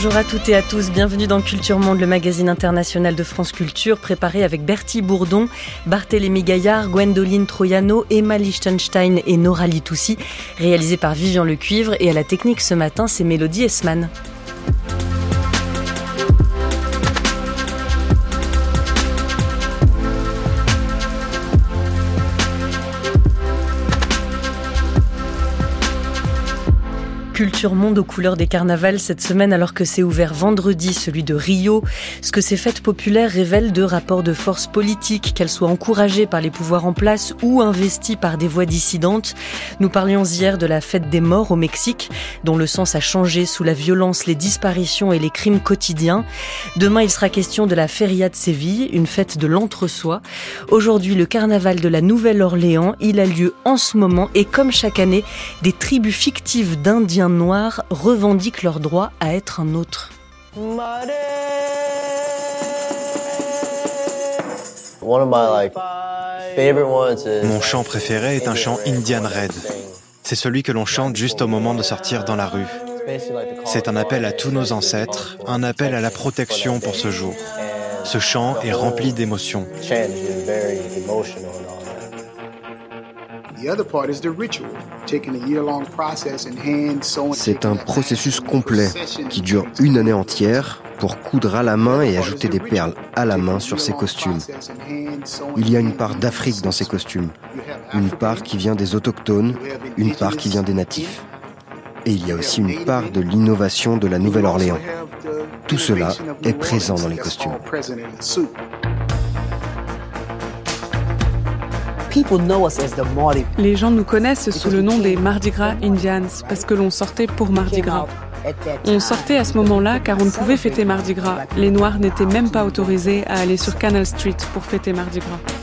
Bonjour à toutes et à tous, bienvenue dans Culture Monde, le magazine international de France Culture, préparé avec Bertie Bourdon, Barthélémy Gaillard, Gwendoline Troyano, Emma Lichtenstein et Nora Litoussi, réalisé par Vivian Lecuivre. Et à la technique ce matin, c'est Mélodie Esman. Culture Monde aux couleurs des carnavals cette semaine alors que c'est ouvert vendredi celui de Rio. Ce que ces fêtes populaires révèlent de rapports de force politiques, qu'elles soient encouragées par les pouvoirs en place ou investies par des voix dissidentes. Nous parlions hier de la fête des morts au Mexique, dont le sens a changé sous la violence, les disparitions et les crimes quotidiens. Demain, il sera question de la Feria de Séville, une fête de l'entre-soi. Aujourd'hui, le carnaval de la Nouvelle-Orléans, il a lieu en ce moment et comme chaque année, des tribus fictives d'Indiens noirs revendiquent leur droit à être un autre. Mon chant préféré est un chant Indian Red. C'est celui que l'on chante juste au moment de sortir dans la rue. C'est un appel à tous nos ancêtres, un appel à la protection pour ce jour. Ce chant est rempli d'émotions. C'est un processus complet qui dure une année entière pour coudre à la main et ajouter des perles à la main sur ces costumes. Il y a une part d'Afrique dans ces costumes, une part qui vient des autochtones, une part qui vient des natifs. Et il y a aussi une part de l'innovation de la Nouvelle-Orléans. Tout cela est présent dans les costumes. Les gens nous connaissent sous le nom des Mardi Gras Indians parce que l'on sortait pour Mardi Gras. On sortait à ce moment-là car on ne pouvait fêter Mardi Gras. Les Noirs n'étaient même pas autorisés à aller sur Canal Street pour fêter Mardi Gras.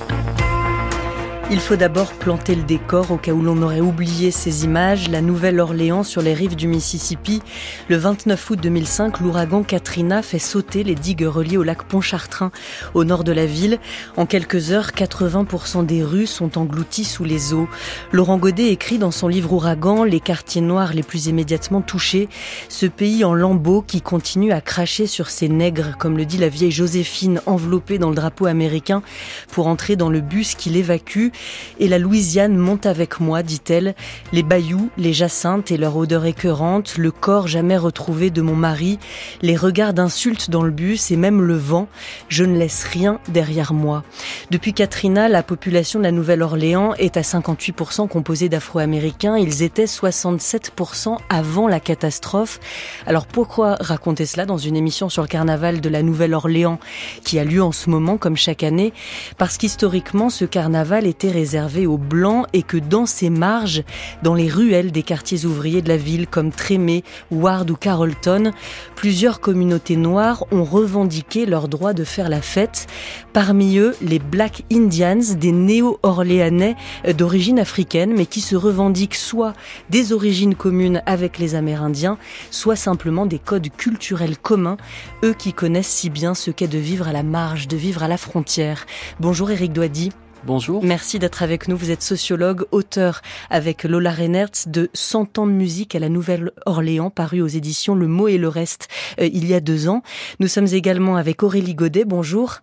Il faut d'abord planter le décor au cas où l'on aurait oublié ces images. La Nouvelle-Orléans sur les rives du Mississippi. Le 29 août 2005, l'ouragan Katrina fait sauter les digues reliées au lac Pontchartrain au nord de la ville. En quelques heures, 80% des rues sont englouties sous les eaux. Laurent Godet écrit dans son livre Ouragan les quartiers noirs les plus immédiatement touchés. Ce pays en lambeaux qui continue à cracher sur ses nègres, comme le dit la vieille Joséphine enveloppée dans le drapeau américain pour entrer dans le bus qui l'évacue. Et la Louisiane monte avec moi, dit-elle, les bayous, les jacinthes et leur odeur écœurante, le corps jamais retrouvé de mon mari, les regards d'insultes dans le bus et même le vent, je ne laisse rien derrière moi. Depuis Katrina, la population de la Nouvelle-Orléans est à 58% composée d'Afro-Américains, ils étaient 67% avant la catastrophe. Alors pourquoi raconter cela dans une émission sur le carnaval de la Nouvelle-Orléans qui a lieu en ce moment comme chaque année? Parce qu'historiquement, ce carnaval était réservé aux Blancs et que dans ces marges, dans les ruelles des quartiers ouvriers de la ville comme Trémé, Ward ou Carrollton, plusieurs communautés noires ont revendiqué leur droit de faire la fête. Parmi eux, les Black Indians, des néo-orléanais d'origine africaine, mais qui se revendiquent soit des origines communes avec les Amérindiens, soit simplement des codes culturels communs, eux qui connaissent si bien ce qu'est de vivre à la marge, de vivre à la frontière. Bonjour Eric Doady. Bonjour. Merci d'être avec nous. Vous êtes sociologue, auteur avec Lola Reinertz de 100 ans de musique à la Nouvelle-Orléans, paru aux éditions Le Mot et le Reste euh, il y a deux ans. Nous sommes également avec Aurélie Godet. Bonjour.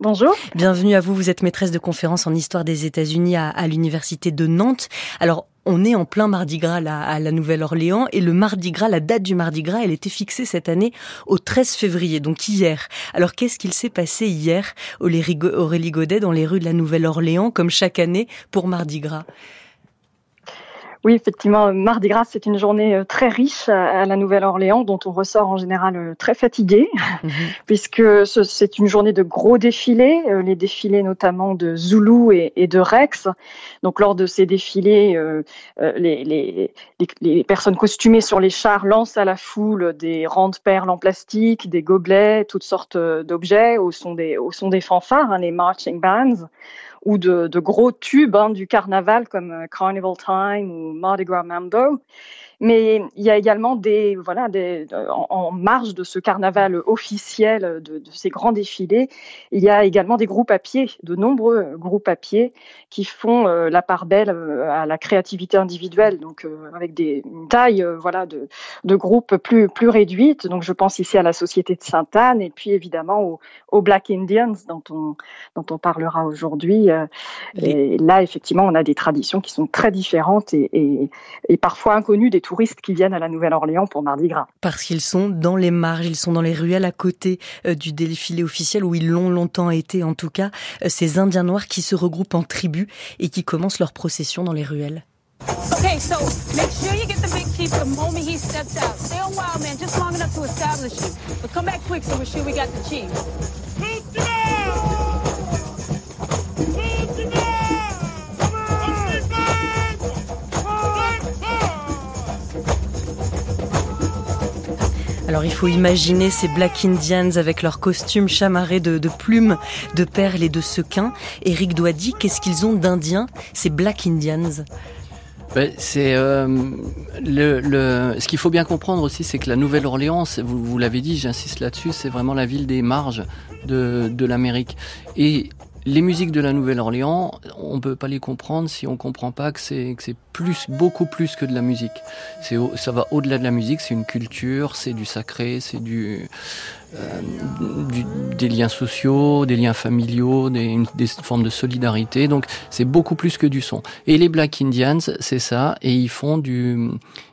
Bonjour. Bienvenue à vous. Vous êtes maîtresse de conférence en histoire des États-Unis à, à l'université de Nantes. Alors, on est en plein Mardi Gras à la Nouvelle-Orléans et le Mardi Gras, la date du Mardi Gras, elle était fixée cette année au 13 février, donc hier. Alors qu'est-ce qu'il s'est passé hier, Aurélie Godet, dans les rues de la Nouvelle-Orléans, comme chaque année pour Mardi Gras? Oui, effectivement, Mardi Gras, c'est une journée euh, très riche à la Nouvelle-Orléans, dont on ressort en général euh, très fatigué, mhm. puisque c'est une journée de gros défilés, euh, les défilés notamment de Zulu et, de Rex. Donc, lors de ces défilés, les, les, les, personnes costumées sur les chars lancent à la foule des rangs de perles en plastique, des gobelets, toutes sortes d'objets au son des, au son des fanfares, hein, les marching bands ou de, gros tubes hein, du carnaval comme Carnival Time ou Mardi Gras Mambo. Mais il y a également des, voilà, des, en, marge de ce carnaval officiel, de, ces grands défilés, il y a également des groupes à pied, de nombreux groupes à pied qui font euh, la part belle euh, à la créativité individuelle, donc euh, avec des, une taille voilà, de, de groupes plus, plus réduite. Donc je pense ici à la Société de Sainte-Anne et puis évidemment aux, Black Indians dont on, dont on parlera aujourd'hui. Et là, effectivement, on a des traditions qui sont très différentes et, et, et parfois inconnues des touristes qui viennent à la Nouvelle-Orléans pour Mardi Gras. Parce qu'ils sont dans les marges, ils sont dans les ruelles à côté euh, du défilé officiel, où ils l'ont longtemps été en tout cas, euh, ces Indiens noirs qui se regroupent en tribus et qui commencent leur procession dans les ruelles. Okay, so make sure you get the big chief the moment he steps out. Stay a while, man, just long enough to establish you. But come back quick so we're sure we got the chief. Alors il faut imaginer ces Black Indians avec leurs costumes chamarrés de, plumes, de perles et de sequins. Eric Douady, qu'est-ce qu'ils ont d'indiens, ces Black Indians? Ben, c'est euh, ce qu'il faut bien comprendre aussi, c'est que la Nouvelle-Orléans, vous, vous l'avez dit, j'insiste là-dessus, c'est vraiment la ville des marges de, de l'Amérique. Et les musiques de la Nouvelle-Orléans, on peut pas les comprendre si on comprend pas que c'est plus, beaucoup plus que de la musique. Ça va au-delà de la musique, c'est une culture, c'est du sacré, c'est du euh, des liens sociaux, des liens familiaux, des, des formes de solidarité. Donc c'est beaucoup plus que du son. Et les Black Indians, c'est ça, et ils font du...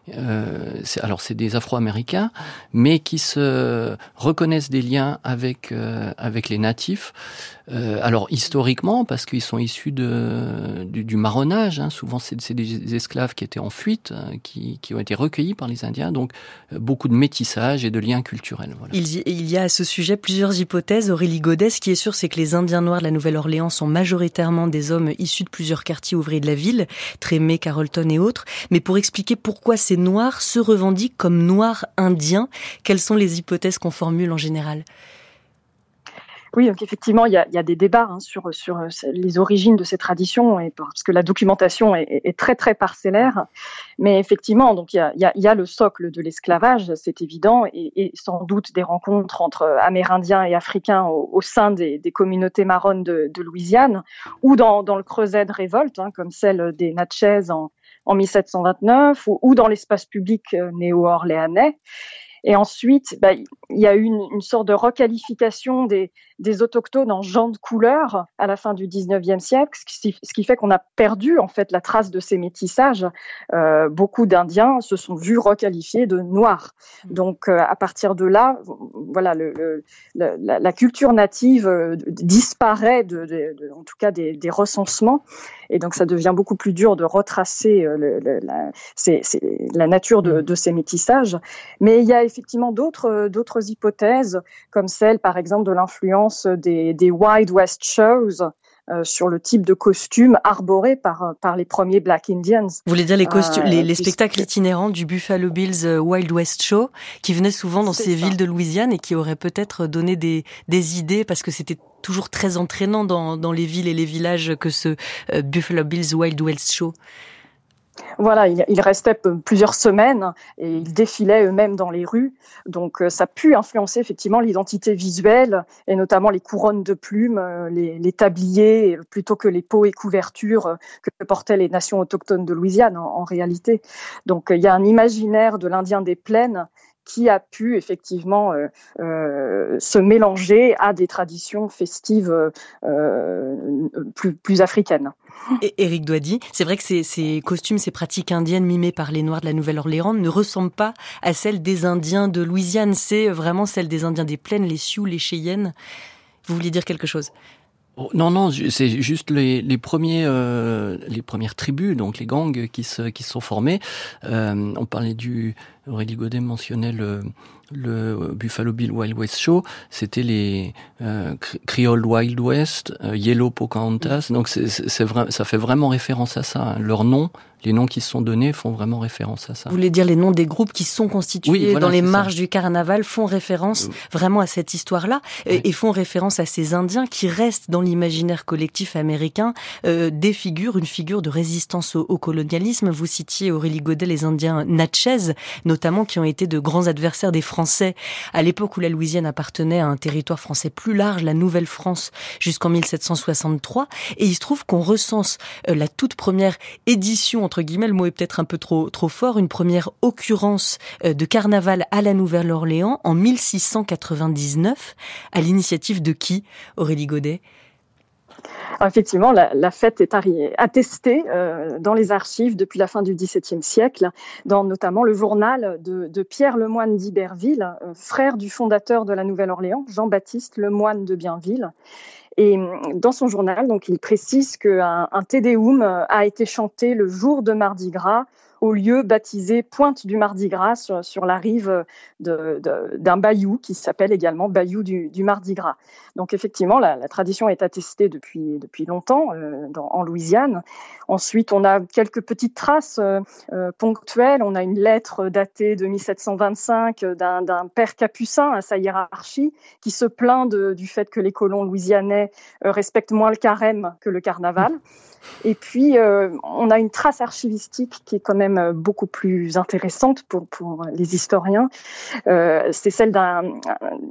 Euh, alors c'est des Afro-Américains, mais qui se reconnaissent des liens avec euh, avec les natifs. Euh, alors historiquement, parce qu'ils sont issus de, du, du marronnage, hein, souvent c'est des esclaves qui étaient en fuite, hein, qui, qui, ont été recueillis par les Indiens, donc euh, beaucoup de métissage et de liens culturels. Voilà. Il, il y a à ce sujet plusieurs hypothèses. Aurélie Godet, ce qui est sûr, c'est que les Indiens noirs de la Nouvelle-Orléans sont majoritairement des hommes issus de plusieurs quartiers ouvriers de la ville, Trémé, Carrollton et autres. Mais pour expliquer pourquoi ces noirs se revendiquent comme noirs indiens, quelles sont les hypothèses qu'on formule en général? Oui, donc effectivement, il y a, des débats hein, sur, euh, les origines de ces traditions, parce que la documentation est, très très parcellaire. Mais effectivement, donc il y a, il y a, le socle de l'esclavage, c'est évident, et, sans doute des rencontres entre Amérindiens et Africains au, sein des, communautés marronnes de, Louisiane, ou dans, dans le creuset de révolte, hein, comme celle des Natchez en, en 1729, ou, ou dans l'espace public euh, néo-orléanais. Et ensuite, bah, il y a eu une, une sorte de requalification des, des autochtones en gens de couleur à la fin du 19e siècle, ce qui fait qu'on a perdu en fait la trace de ces métissages. Euh, beaucoup d'Indiens se sont vus requalifiés de noirs. Mmh. Donc euh, à partir de là, voilà, le, la, la, culture native euh, disparaît de, de, de, en tout cas des, des, recensements, et donc ça devient beaucoup plus dur de retracer le, la, nature de, mmh. de, ces métissages. Mais il y a effectivement d'autres d'autres hypothèses, comme celle par exemple de l'influence des, des Wild West Shows euh, sur le type de costume arboré par, par les premiers Black Indians. Vous voulez dire les, costumes, les, les, spectacles itinérants du Buffalo Bills euh, Wild West Show qui venaient souvent dans ces villes de Louisiane et qui auraient peut-être donné des, des idées parce que c'était toujours très entraînant dans, dans les villes et les villages que ce euh, Buffalo Bills Wild West Show. Voilà, il, restait plusieurs semaines et ils défilaient eux-mêmes dans les rues. Donc euh, ça a pu influencer effectivement l'identité visuelle et notamment les couronnes de plumes, euh, les, tabliers plutôt que les peaux et couvertures euh, que portaient les nations autochtones de Louisiane en réalité. Donc il y a un imaginaire de l'Indien des plaines qui a pu effectivement euh, euh, se mélanger à des traditions festives euh, plus, plus africaines. Et Éric Douady, c'est vrai que ces, ces, costumes, ces pratiques indiennes mimées par les Noirs de la Nouvelle-Orléans ne ressemblent pas à celles des Indiens de Louisiane. C'est vraiment celles des Indiens des plaines, les Sioux, les Cheyennes. Vous vouliez dire quelque chose? Non, non, c'est juste les, les premiers, euh, les premières tribus, donc les gangs qui se, qui se sont formés. Euh, on parlait du, Aurélie Godet mentionnait le, le Buffalo Bill Wild West Show. C'était les euh, Creole Wild West, euh, Yellow Pocahontas. Donc c'est vrai, ça fait vraiment référence à ça. Hein. Leur nom les noms qui se sont donnés font vraiment référence à ça. Vous voulez dire les noms des groupes qui sont constitués dans les marges du carnaval font référence euh, vraiment à cette histoire-là et, font référence à ces Indiens qui restent dans l'imaginaire collectif américain euh, des figures, une figure de résistance au, colonialisme. Vous citiez Aurélie Godet, les Indiens Natchez, notamment qui ont été de grands adversaires des Français à l'époque où la Louisiane appartenait à un territoire français plus large, la Nouvelle-France, jusqu'en 1763. Et il se trouve qu'on recense euh, la toute première édition entre guillemets, le mot est peut-être un peu trop, trop fort, une première occurrence euh, de carnaval à la Nouvelle-Orléans en 1699, à l'initiative de qui, Aurélie Godet effectivement, la, fête est attestée euh, dans les archives depuis la fin du XVIIe siècle, dans notamment le journal de, Pierre Lemoine d'Iberville, euh, frère du fondateur de la Nouvelle-Orléans, Jean-Baptiste Lemoine de Bienville. Et mm, dans son journal, donc, il précise qu'un un Tédéum euh, a été chanté le jour de Mardi Gras au lieu baptisé Pointe du Mardi Gras sur, la rive d'un bayou qui s'appelle également Bayou du, Mardi Gras. Donc effectivement, la, tradition est attestée depuis, depuis longtemps euh, en Louisiane. Ensuite, on a quelques petites traces euh, ponctuelles. On a une lettre datée de 1725 d'un père capucin à sa hiérarchie qui se plaint du fait que les colons louisianais euh, respectent moins le carême que le carnaval. Et puis, euh, on a une trace archivistique qui est quand même euh, beaucoup plus intéressante pour, pour les historiens. c'est celle d'un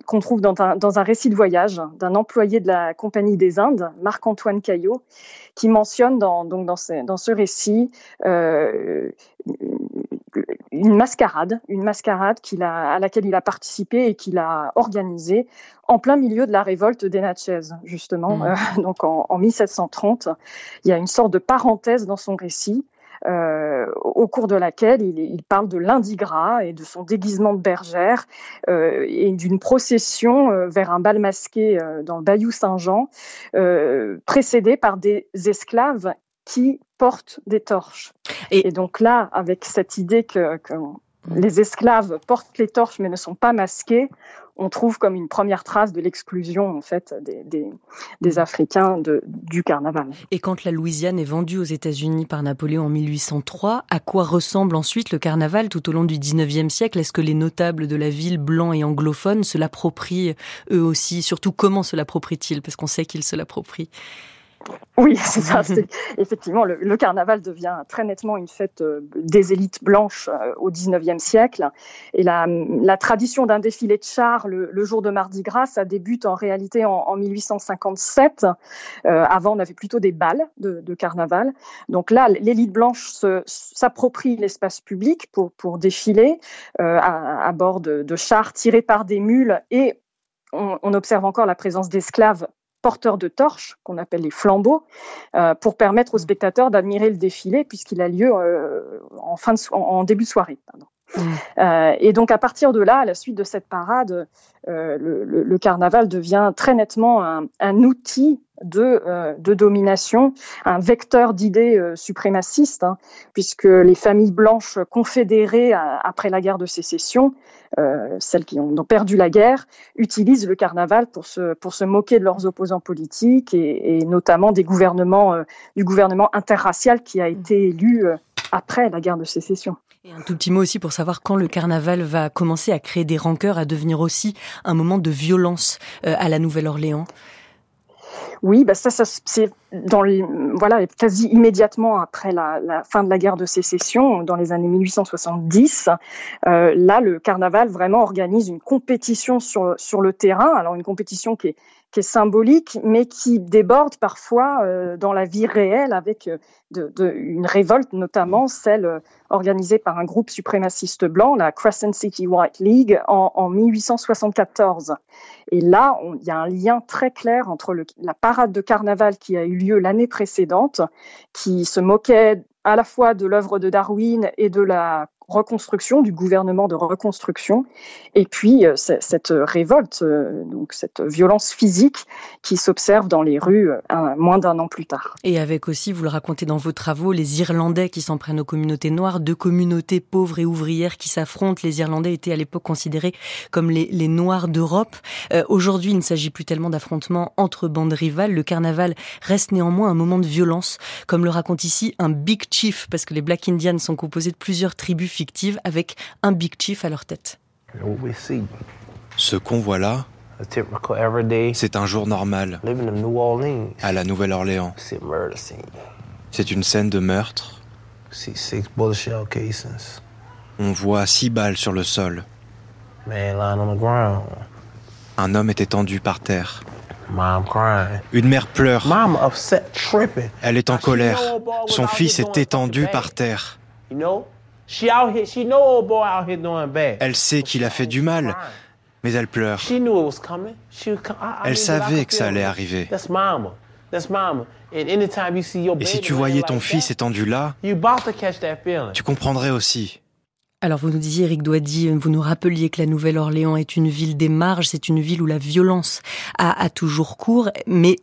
qu'on trouve dans un, dans un récit de voyage d'un employé de la Compagnie des Indes, Marc-Antoine Caillot, qui mentionne dans, donc dans, ce, dans ce récit une mascarade, une mascarade qu'il a, à laquelle il a participé et qu'il a organisée en plein milieu de la révolte des Natchez, justement. Mmh. Euh, donc en, en, 1730, il y a une sorte de parenthèse dans son récit. Euh, au cours de laquelle il, il, parle de l'indigrat et de son déguisement de bergère euh, et d'une procession euh, vers un bal masqué dans le Bayou Saint-Jean, précédée par des esclaves qui portent des torches. Et, donc là, avec cette idée que, les esclaves portent les torches mais ne sont pas masqués, on trouve comme une première trace de l'exclusion en fait des, Africains du carnaval. Et quand la Louisiane est vendue aux États-Unis par Napoléon en 1803, à quoi ressemble ensuite le carnaval tout au long du 19e siècle? Est-ce que les notables de la ville, blancs et anglophones, se l'approprient eux aussi? Surtout comment se l'approprient-ils? Parce qu'on sait qu'ils se l'approprient. Oui, c'est ça. Effectivement, le, carnaval devient très nettement une fête euh, des élites blanches euh, au XIXe siècle. Et la, tradition d'un défilé de chars le, jour de Mardi Gras, ça débute en réalité en, 1857. Euh, avant, on avait plutôt des balles de, carnaval. Donc là, l'élite blanche s'approprie l'espace public pour, pour défiler à, bord de, chars tirés par des mules et on, observe encore la présence d'esclaves porteurs de torches, qu'on appelle les flambeaux, euh, pour permettre aux mm. spectateurs d'admirer le défilé, puisqu'il a lieu euh, en, fin de en, début de soirée. Euh, et donc à partir de là, à la suite de cette parade, le, carnaval devient très nettement un outil de, euh, de domination, un vecteur d'idées euh, suprémacistes, hein, puisque les familles blanches confédérées après la guerre de sécession, euh, celles qui ont, perdu la guerre, utilisent le carnaval pour se, pour se moquer de leurs opposants politiques et, et notamment des gouvernements, du gouvernement interracial qui a été élu après la guerre de sécession. Un tout petit mot aussi pour savoir quand le carnaval va commencer à créer des rancœurs, à devenir aussi un moment de violence à la Nouvelle-Orléans. Oui, bah ça, c'est voilà quasi immédiatement après la, la, fin de la guerre de sécession, dans les années 1870. Euh, là, le carnaval vraiment organise une compétition sur sur le terrain. Alors une compétition qui est qui est symbolique, mais qui déborde parfois euh, dans la vie réelle avec euh, de, de, une révolte, notamment celle euh, organisée par un groupe suprémaciste blanc, la Crescent City White League, en, en 1874. Et là, il y a un lien très clair entre le, la parade de carnaval qui a eu lieu l'année précédente, qui se moquait à la fois de l'œuvre de Darwin et de la reconstruction, du gouvernement de reconstruction, et puis euh, cette révolte, euh, donc cette violence physique qui s'observe dans les rues moins d'un an plus tard. Et avec aussi, vous le racontez dans vos travaux, les Irlandais qui s'en prennent aux communautés noires, deux communautés pauvres et ouvrières qui s'affrontent. Les Irlandais étaient à l'époque considérés comme les, les Noirs d'Europe. Aujourd'hui, il ne s'agit plus tellement d'affrontements entre bandes rivales. Le carnaval reste néanmoins un moment de violence, comme le raconte ici un Big Chief, parce que les Black Indians sont composés de plusieurs tribus avec un Big Chief à leur tête. Ce qu'on voit là, c'est un jour normal à la Nouvelle-Orléans. C'est une scène de meurtre. On voit six balles sur le sol. Un homme est étendu par terre. Une mère pleure. Elle est en colère. Son fils est étendu par terre. Elle sait qu'il a fait du mal, mais elle pleure. Elle savait que ça allait arriver. Et si tu voyais ton fils étendu là, tu comprendrais aussi. Alors vous nous disiez, Eric Douady, vous nous rappeliez que la Nouvelle-Orléans est une ville des marges, c'est une ville où la violence a, a toujours cours, mais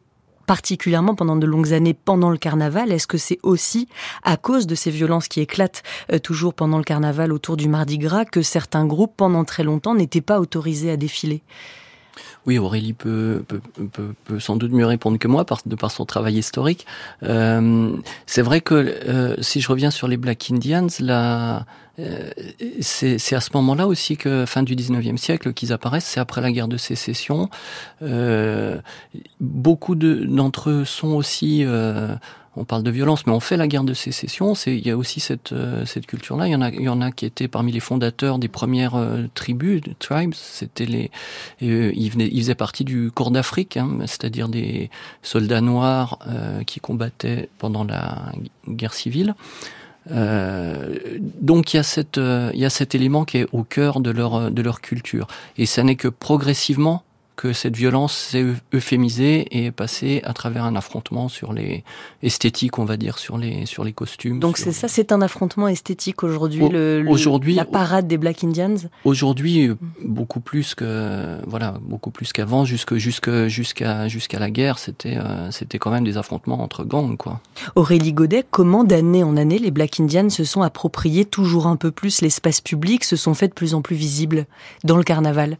particulièrement pendant de longues années pendant le carnaval. Est-ce que c'est aussi à cause de ces violences qui éclatent euh, toujours pendant le carnaval autour du Mardi Gras que certains groupes pendant très longtemps n'étaient pas autorisés à défiler? Oui, Aurélie peut, peut, peut, sans doute mieux répondre que moi par, de par son travail historique. Euh, c'est vrai que euh, si je reviens sur les Black Indians, là, euh, c'est à ce moment-là aussi que, fin du 19e siècle, qu'ils apparaissent. C'est après la guerre de sécession. Euh, beaucoup d'entre eux sont aussi on parle de violence, mais on fait la guerre de sécession. Il y a aussi cette, euh, cette culture-là. Il y en a, a qui étaient parmi les fondateurs des premières euh, tribus. C'était les, euh, ils, faisaient partie du corps d'Afrique, hein, c'est-à-dire des soldats noirs qui combattaient pendant la guerre civile. donc il y a cette, il y a cet élément qui est au cœur de leur de leur culture. Et ça n'est que progressivement que cette violence s'est euphémisée et est passée à travers un affrontement sur les esthétiques, on va dire, sur les sur les costumes. Donc c'est ça, c'est un affrontement esthétique aujourd'hui, le, aujourd'hui, la parade des Black Indians. Aujourd'hui, beaucoup plus que voilà, beaucoup plus qu'avant, jusque jusque jusqu'à jusqu'à la guerre, c'était euh, c'était quand même des affrontements entre gangs, quoi. Aurélie Godet, comment d'année en année les Black Indians se sont appropriés toujours un peu plus l'espace public, se sont fait de plus en plus visibles dans le carnaval?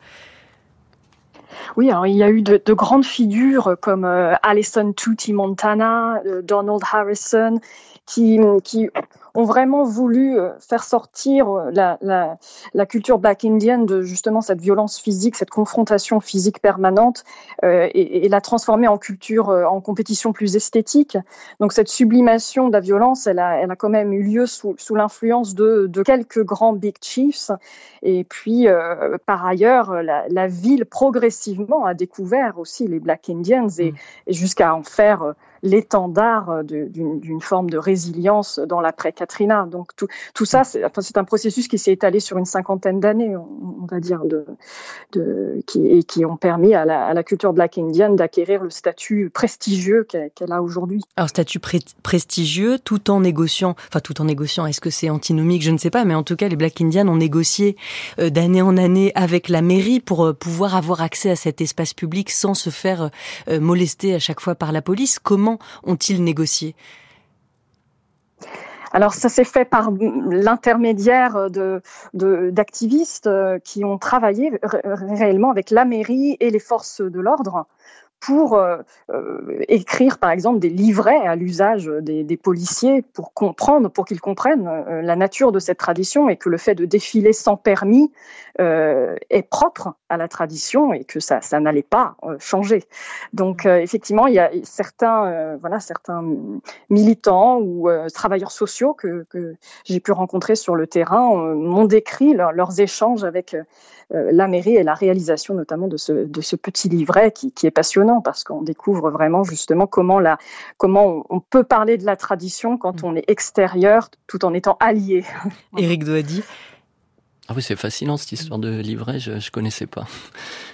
Oui, alors il y a eu de, de grandes figures comme euh, Alison Tutti Montana, euh, Donald Harrison, qui ont vraiment voulu euh, faire sortir euh, la, la, la, culture black indienne de justement cette violence physique, cette confrontation physique permanente, euh, et, et, la transformer en culture, en compétition plus esthétique. Donc cette sublimation de la violence, elle a, elle a quand même eu lieu sous, sous l'influence de, de, quelques grands big chiefs. Et puis, euh, par ailleurs, la, la, ville progressivement a découvert aussi les black indians et, mm. et jusqu'à en faire l'étendard euh, d'une forme de résilience dans l'après-Katrina. Donc tout, ça, c'est un processus qui s'est étalé sur une cinquantaine d'années, on, va dire, qui, et qui ont permis à la, culture black indienne d'acquérir le statut prestigieux qu'elle a aujourd'hui. Alors statut prestigieux, tout en négociant, enfin tout en négociant, est-ce que c'est antinomique, je ne sais pas, mais en tout cas les black indians ont négocié euh, d'année en année avec la mairie pour euh, pouvoir avoir accès à cet espace public sans se faire molester à chaque fois par la police. Comment ont-ils négocié? Alors ça s'est fait par l'intermédiaire d'activistes qui ont travaillé réellement avec la mairie et les forces de l'ordre pour euh, euh, écrire, par exemple, des livrets à l'usage des, policiers pour comprendre, pour qu'ils comprennent euh, la nature de cette tradition et que le fait de défiler sans permis est propre à la tradition et que ça, ça n'allait pas changer. Donc, effectivement, il y a certains, voilà, certains militants ou travailleurs sociaux que, j'ai pu rencontrer sur le terrain m'ont décrit leurs échanges avec la mairie et la réalisation notamment de ce, de ce petit livret qui, qui est passionnant parce qu'on découvre vraiment justement comment, la, comment on peut parler de la tradition quand on est extérieur tout en étant allié. Éric Doady ah oui, c'est fascinant cette histoire de livret, je ne connaissais pas.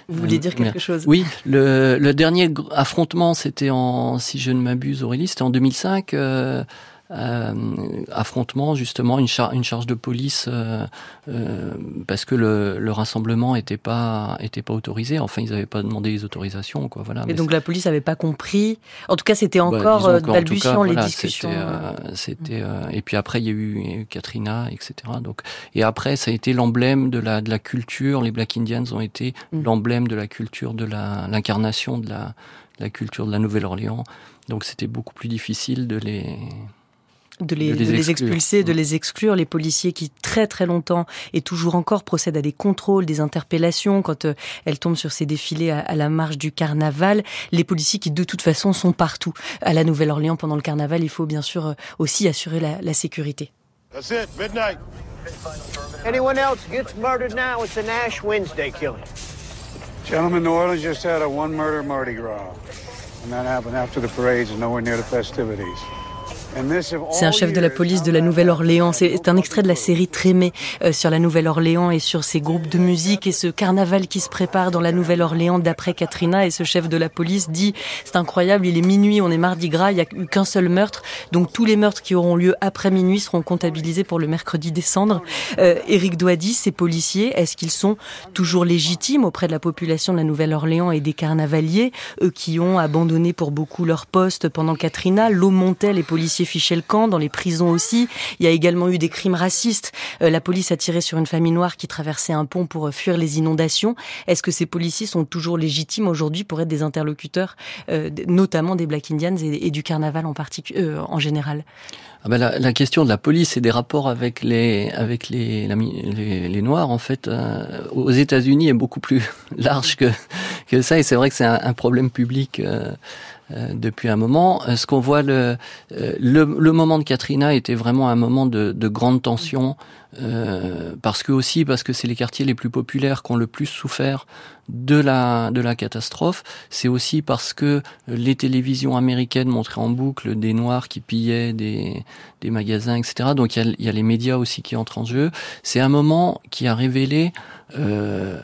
Vous vouliez dire quelque chose Oui, le, le, dernier affrontement, c'était en, si je ne m'abuse Aurélie, c'était en 2005. Euh, euh, affrontement, justement, une, une charge de police euh, euh, parce que le, le rassemblement n'était pas était pas autorisé. Enfin, ils n'avaient pas demandé les autorisations, quoi. Voilà. Et donc la police n'avait pas compris. En tout cas, c'était bah, encore bah, balbutiant les discussions. C'était et puis après il y a eu Katrina, etc. Donc et après ça a été l'emblème de la de la culture. Les Black Indians ont été mm. l'emblème de la culture, de la l'incarnation de la la culture de la Nouvelle-Orléans. Donc c'était beaucoup plus difficile de les de les, les, expulser, de les exclure. Les policiers qui très très longtemps et toujours encore procèdent à des contrôles, des interpellations quand euh, elles tombent sur ces défilés à, la marche du carnaval. Les policiers qui de toute façon sont partout. À la Nouvelle-Orléans pendant le carnaval, il faut bien sûr euh, aussi assurer la, la sécurité. That's it, midnight. Anyone else gets murdered now, it's an Ash Wednesday killing. Gentlemen, New Orleans just had a one murder Mardi Gras. And that happened after the parades and nowhere near the festivities. C'est un chef de la police de la Nouvelle-Orléans. C'est un extrait de la série Trémé euh, sur la Nouvelle-Orléans et sur ces groupes de musique et ce carnaval qui se prépare dans la Nouvelle-Orléans d'après Katrina. Et ce chef de la police dit c'est incroyable, il est minuit, on est mardi gras, il n'y a eu qu'un seul meurtre. Donc tous les meurtres qui auront lieu après minuit seront comptabilisés pour le mercredi décembre. Euh, Éric Douady, ces policiers, est-ce qu'ils sont toujours légitimes auprès de la population de la Nouvelle-Orléans et des carnavaliers, eux qui ont abandonné pour beaucoup leur poste pendant Katrina? L'eau montait, les policiers fiché le camp, dans les prisons aussi. Il y a également eu des crimes racistes. Euh, la police a tiré sur une famille noire qui traversait un pont pour euh, fuir les inondations. Est-ce que ces policiers sont toujours légitimes aujourd'hui pour être des interlocuteurs, euh, notamment des Black Indians et, du carnaval en en général? Ah ben la, question de la police et des rapports avec les noirs en fait aux États-Unis est beaucoup plus large que ça et c'est vrai que c'est un, problème public depuis un moment. Euh, ce qu'on voit, le, euh, le, le, moment de Katrina était vraiment un moment de, de grande tension, euh, parce que aussi parce que c'est les quartiers les plus populaires qui ont le plus souffert de la de la catastrophe. C'est aussi parce que les télévisions américaines montraient en boucle des noirs qui pillaient des des magasins, etc. Donc il y a, y a les médias aussi qui entrent en jeu. C'est un moment qui a révélé euh, euh,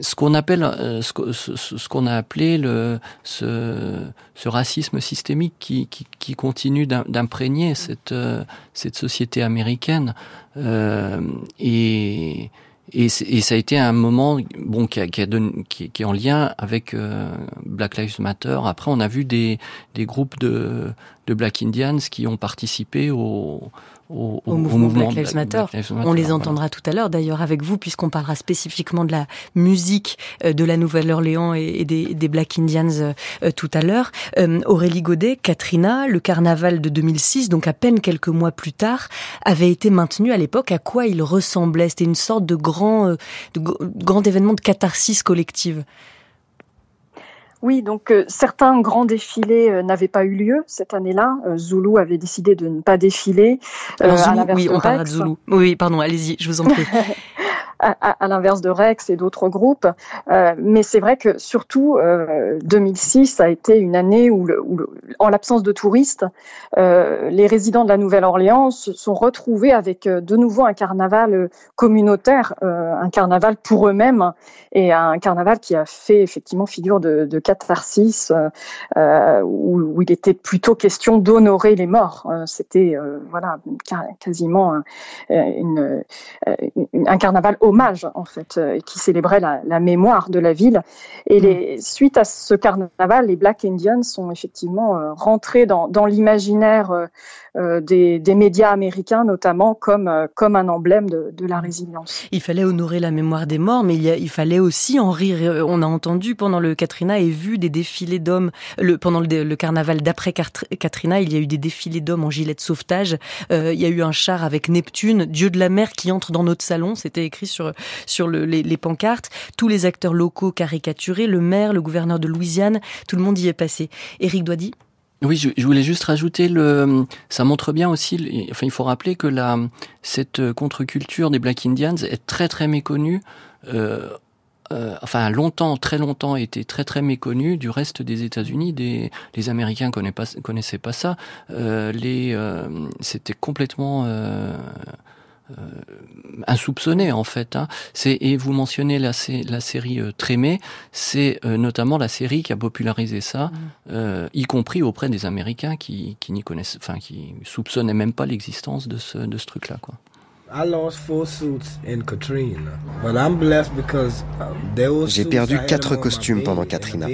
ce qu'on appelle, euh, ce qu'on a appelé le, ce, ce racisme systémique qui, qui, qui continue d'imprégner cette, euh, cette société américaine. Euh, et, et, et, ça a été un moment bon, qui, a, qui, a qui, qui est en lien avec Black Lives Matter. Après, on a vu des, des groupes de, de Black Indians qui ont participé au, au, mouvement, Black, Lives Matter. On les entendra tout à l'heure d'ailleurs avec vous puisqu'on parlera spécifiquement de la musique euh, de la Nouvelle-Orléans et des, Black Indians euh, euh, tout à l'heure. Aurélie Godet, Katrina, le carnaval de 2006, donc à peine quelques mois plus tard, avait été maintenu à l'époque. À quoi il ressemblait? C'était une sorte de grand, de grand événement de catharsis collective. Oui, donc euh, certains grands défilés euh, n'avaient pas eu lieu cette année-là. Euh, Zulu avait décidé de ne pas défiler. oui, on parlera de Zulu. Oui, pardon, allez-y, je vous en prie. à, à l'inverse de Rex et d'autres groupes. Euh, mais c'est vrai que surtout euh, 2006 a été une année où, le, où en l'absence de touristes, euh, les résidents de la Nouvelle-Orléans se sont retrouvés avec euh, de nouveau un carnaval euh, communautaire, euh, un carnaval pour eux-mêmes et un carnaval qui a fait effectivement figure de, de catharsis, où, où, il était plutôt question d'honorer les morts. C'était voilà quasiment une, une, un carnaval hommage en fait, euh, qui célébrait la, la, mémoire de la ville. Et les, mm. suite à ce carnaval, les Black Indians sont effectivement euh, rentrés dans, dans l'imaginaire euh, des, des, médias américains, notamment comme, comme un emblème de, de, la résilience. Il fallait honorer la mémoire des morts, mais il, y a, il, fallait aussi en rire. On a entendu pendant le Katrina et vu des défilés d'hommes. Le, pendant le, le carnaval d'après Katrina, il y a eu des défilés d'hommes en gilet de sauvetage. Euh, il y a eu un char avec Neptune, dieu de la mer, qui entre dans notre salon. C'était écrit sur, sur le, les, pancartes. Tous les acteurs locaux caricaturés, le maire, le gouverneur de Louisiane, tout le monde y est passé. Éric Doidy oui, je, voulais juste rajouter le. Ça montre bien aussi. Enfin, il faut rappeler que la cette contre-culture des Black Indians est très très méconnue. Euh, euh, enfin, longtemps, très longtemps, était très très méconnue du reste des États-Unis. Des les Américains connaissaient pas connaissaient pas ça. Euh, les euh, c'était complètement insoupçonné en fait. Hein. C'est et vous mentionnez la, la série Trémé, c'est notamment la série qui a popularisé ça, mm. y compris auprès des Américains qui, qui n'y connaissent, enfin qui soupçonnaient même pas l'existence de ce de ce truc là quoi. J'ai perdu quatre costumes pendant Katrina,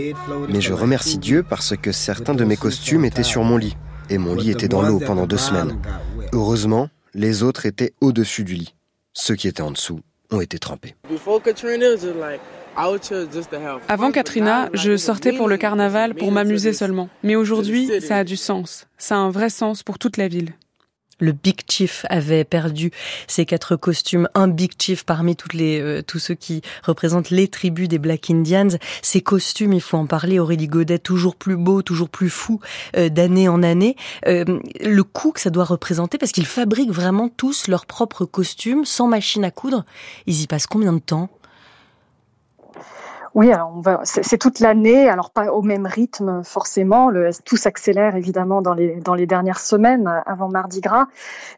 mais je remercie Dieu parce que certains de mes costumes étaient sur mon lit, et mon lit était dans l'eau pendant deux semaines. Heureusement, les autres étaient au-dessus du lit. Ceux qui étaient en dessous ont été trempés. Avant Katrina, je sortais pour le carnaval pour m'amuser seulement. Mais aujourd'hui, ça a du sens. Ça a un vrai sens pour toute la ville. Le Big Chief avait perdu ses quatre costumes, un Big Chief parmi toutes les, euh, tous ceux qui représentent les tribus des Black Indians. Ces costumes, il faut en parler, Aurélie Godet, toujours plus beau, toujours plus fou euh, d'année en année. Euh, le coût que ça doit représenter, parce qu'ils fabriquent vraiment tous leurs propres costumes sans machine à coudre. Ils y passent combien de temps? Oui, alors on va, c'est toute l'année, alors pas au même rythme forcément. Tout s'accélère évidemment dans les dans les dernières semaines avant Mardi Gras,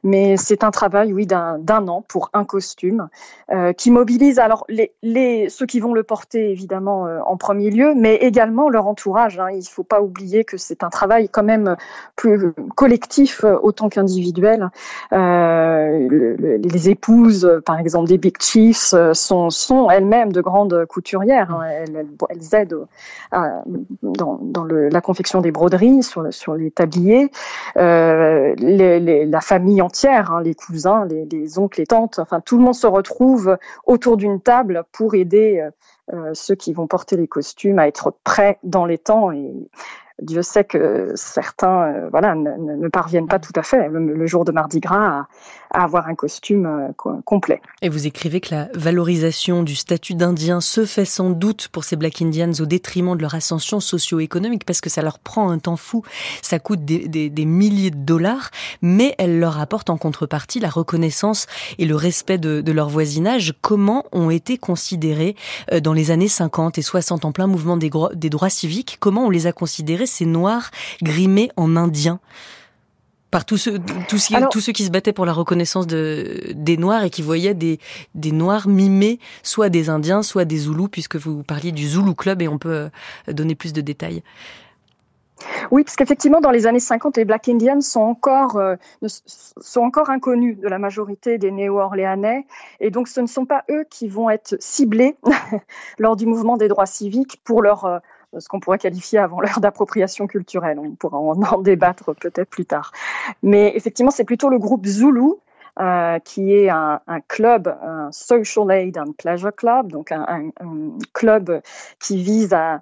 mais c'est un travail, oui, d'un d'un an pour un costume euh, qui mobilise alors les les ceux qui vont le porter évidemment euh, en premier lieu, mais également leur entourage. Hein. Il faut pas oublier que c'est un travail quand même plus collectif euh, autant qu'individuel. Euh, les épouses, par exemple, des Big Chiefs sont sont elles-mêmes de grandes couturières. Hein elles, aident dans, la confection des broderies, sur, les tabliers. Euh, la famille entière, hein, les cousins, les, oncles, les tantes, enfin tout le monde se retrouve autour d'une table pour aider euh, ceux qui vont porter les costumes à être prêts dans les temps Dieu sait que certains euh, voilà, ne, parviennent pas tout à fait le, jour de Mardi Gras à, avoir un costume euh, complet. Et vous écrivez que la valorisation du statut d'Indien se fait sans doute pour ces Black Indians au détriment de leur ascension socio-économique parce que ça leur prend un temps fou, ça coûte des, milliers de dollars, mais elle leur apporte en contrepartie la reconnaissance et le respect de, de leur voisinage. Comment ont été considérés euh, dans les années 50 et 60 en plein mouvement des, des droits civiques Comment on les a considérés ces noirs grimés en indiens par tous ceux, tous, ceux qui se battaient pour la reconnaissance de, des Noirs et qui voyaient des, des Noirs mimés, soit des Indiens, soit des Zoulous, puisque vous parliez du Zoulou Club et on peut euh, donner plus de détails. Oui, parce qu'effectivement, dans les années 50, les Black Indians sont encore, euh, sont encore inconnus de la majorité des Néo-Orléanais. Et donc, ce ne sont pas eux qui vont être ciblés lors du mouvement des droits civiques pour leur, euh, ce qu'on pourrait qualifier avant l'heure d'appropriation culturelle. On pourra en débattre peut-être plus tard. Mais effectivement, c'est plutôt le groupe Zulu euh, qui est un, club, un social aid and pleasure club, donc un, club qui vise à,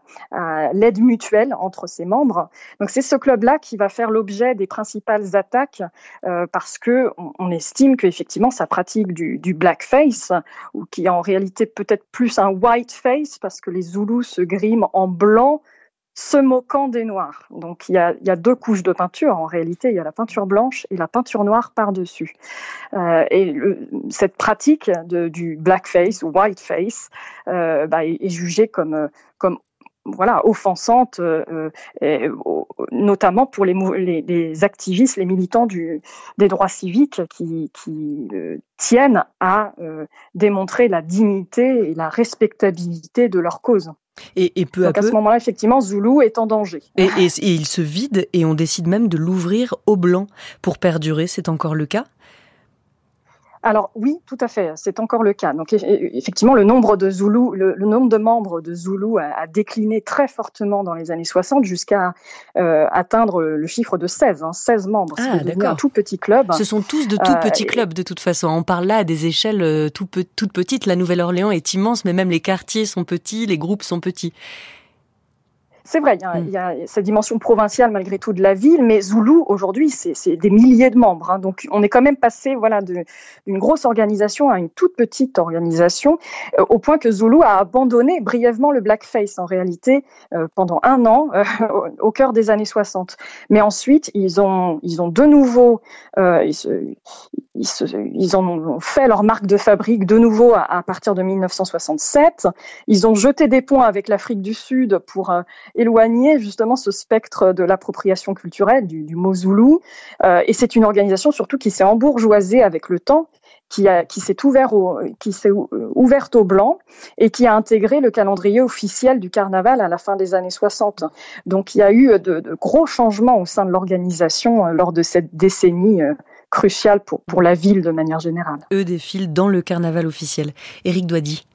l'aide mutuelle entre ses membres. Donc c'est ce club-là qui va faire l'objet des principales attaques euh, parce que on, on estime qu'effectivement ça pratique du, du blackface ou qui est en réalité peut-être plus un white face parce que les Zoulous se griment en blanc se moquant des Noirs. Donc il y, a, deux couches de peinture en réalité. Il y a la peinture blanche et la peinture noire par-dessus. Euh, et cette pratique du blackface ou whiteface euh, bah, est, jugée comme, comme voilà, offensante, euh, notamment pour les, activistes, les militants des droits civiques qui, tiennent à démontrer la dignité et la respectabilité de leur cause. Et, et, peu Donc à, peu... ce moment-là, effectivement, Zulu est en danger. Et, et, et, il se vide et on décide même de l'ouvrir au blanc pour perdurer. C'est encore le cas alors oui, tout à fait, c'est encore le cas. Donc effectivement, le nombre de Zoulous, le, le nombre de membres de Zoulous a, a, décliné très fortement dans les années 60 jusqu'à euh, atteindre le chiffre de 16, hein, 16 membres. Ah, c'est un tout petit club. Ce sont tous de tout euh, petits clubs de toute façon. On parle là à des échelles euh, tout, toutes petites. La Nouvelle-Orléans est immense, mais même les quartiers sont petits, les groupes sont petits. C'est vrai, il y, a, mm. il y, a, cette dimension provinciale malgré tout de la ville, mais Zulu aujourd'hui c'est des milliers de membres, hein, donc on est quand même passé voilà d'une grosse organisation à une toute petite organisation, euh, au point que Zulu a abandonné brièvement le blackface en réalité euh, pendant un an euh, au, cœur des années 60. Mais ensuite ils ont ils ont de nouveau ils, se, ils, se, ils ont fait leur marque de fabrique de nouveau à, à, partir de 1967. Ils ont jeté des ponts avec l'Afrique du Sud pour éloigner justement ce spectre de l'appropriation culturelle du, du. Euh, et c'est une organisation surtout qui s'est embourgeoisée avec le temps qui, qui s'est ouvert au, s'est ouverte aux blancs et qui a intégré le calendrier officiel du carnaval à la fin des années 60. Donc il y a eu de, gros changements au sein de l'organisation lors de cette décennie cruciale pour, pour la ville de manière générale. Eux défilent dans le carnaval officiel. Éric Doidy.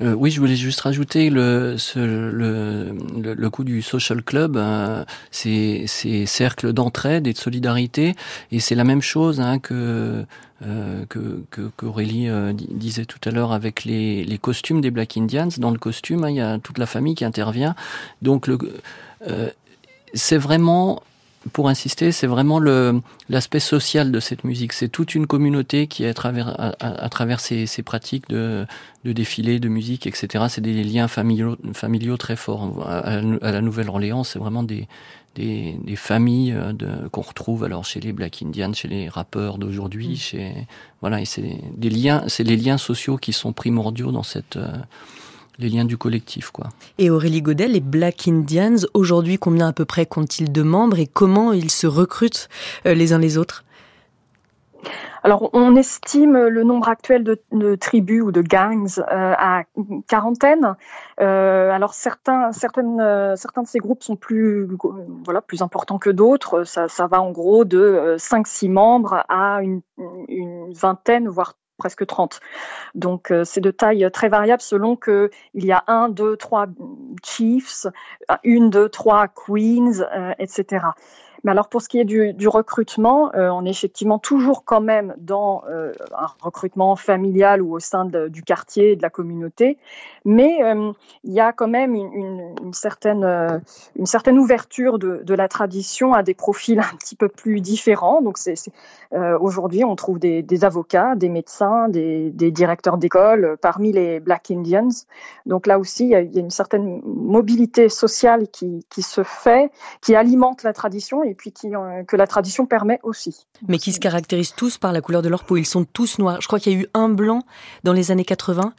Euh, oui, je voulais juste rajouter le, le, le, coup du social club, euh, ces, cercles d'entraide et de solidarité, et c'est la même chose hein, que, euh, que, que qu'Aurélie euh, disait tout à l'heure avec les, les costumes des Black Indians. Dans le costume, hein, il y a toute la famille qui intervient, donc c'est vraiment pour insister, c'est vraiment l'aspect social de cette musique. C'est toute une communauté qui, à travers, à, travers ces, ces, pratiques de, de défilé, de musique, etc., c'est des liens familiaux, familiaux très forts. À, la Nouvelle-Orléans, c'est vraiment des, des, des familles euh, qu'on retrouve alors chez les Black Indians, chez les rappeurs d'aujourd'hui, mm. chez voilà, et c'est des liens, c'est les liens sociaux qui sont primordiaux dans cette euh, les liens du collectif. quoi. Et Aurélie Godet, les Black Indians, aujourd'hui, combien à peu près comptent-ils de membres et comment ils se recrutent euh, les uns les autres? Alors, on estime le nombre actuel de, tribus ou de gangs euh, à une quarantaine. Euh, alors, certains, certaines, certains de ces groupes sont plus, voilà, plus importants que d'autres. Ça, ça va en gros de 5-6 membres à une, une vingtaine, voire presque 30. Donc euh, c'est de taille très variable selon que il y a un, deux, trois chiefs, une, deux, trois queens, euh, etc. Alors pour ce qui est du, recrutement, euh, on est effectivement toujours quand même dans euh, un recrutement familial ou au sein du quartier, de la communauté, mais euh, il y a quand même une, certaine, une certaine ouverture de, la tradition à des profils un petit peu plus différents. Donc aujourd'hui on trouve des, avocats, des médecins, des, directeurs d'école parmi les Black Indians. Donc là aussi il y a, une certaine mobilité sociale qui, se fait, qui alimente la tradition et puis qui, euh, que la tradition permet aussi. Mais qui se caractérisent tous par la couleur de leur peau. Ils sont tous noirs. Je crois qu'il y a eu un blanc dans les années 80.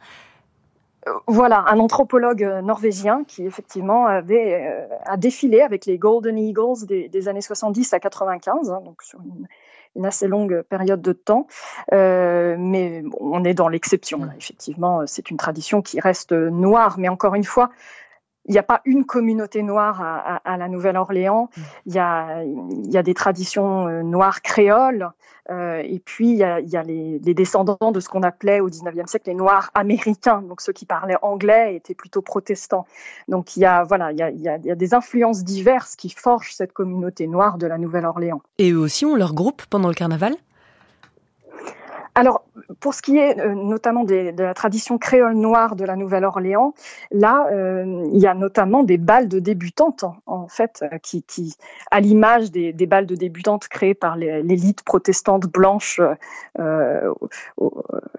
Euh, voilà, un anthropologue euh, norvégien qui effectivement avait a défilé avec les Golden Eagles des, années 70 à 95, hein, donc sur une, assez longue période de temps. mais on est dans l'exception. Effectivement, c'est une tradition qui reste noire, mais encore une fois, il n'y a pas une communauté noire à, à, la Nouvelle-Orléans. Mm. Il y a, il y a des traditions euh, noires créoles. Euh, et puis, il y a, il y a les, les, descendants de ce qu'on appelait au 19e siècle les Noirs américains. Donc, ceux qui parlaient anglais étaient plutôt protestants. Donc, il y a, voilà, il y a, y a des influences diverses qui forgent cette communauté noire de la Nouvelle-Orléans. Et eux aussi ont leur groupe pendant le carnaval? Alors, pour ce qui est euh, notamment de la tradition créole noire de la Nouvelle-Orléans, là, euh, il y a notamment des balles de débutantes, en fait, euh, qui, à l'image des, balles de débutantes créées par l'élite protestante blanche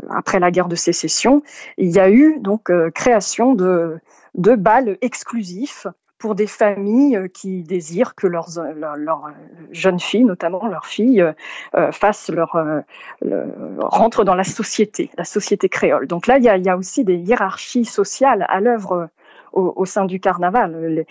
après la guerre de sécession, il y a eu donc création de, de balles exclusifs pour des familles euh, qui désirent que leurs, euh, euh, jeunes filles, notamment leurs filles, fassent leur, rentrent dans la société, la société créole. Donc là, il y a, il y a aussi des hiérarchies sociales à l'œuvre au, sein du carnaval.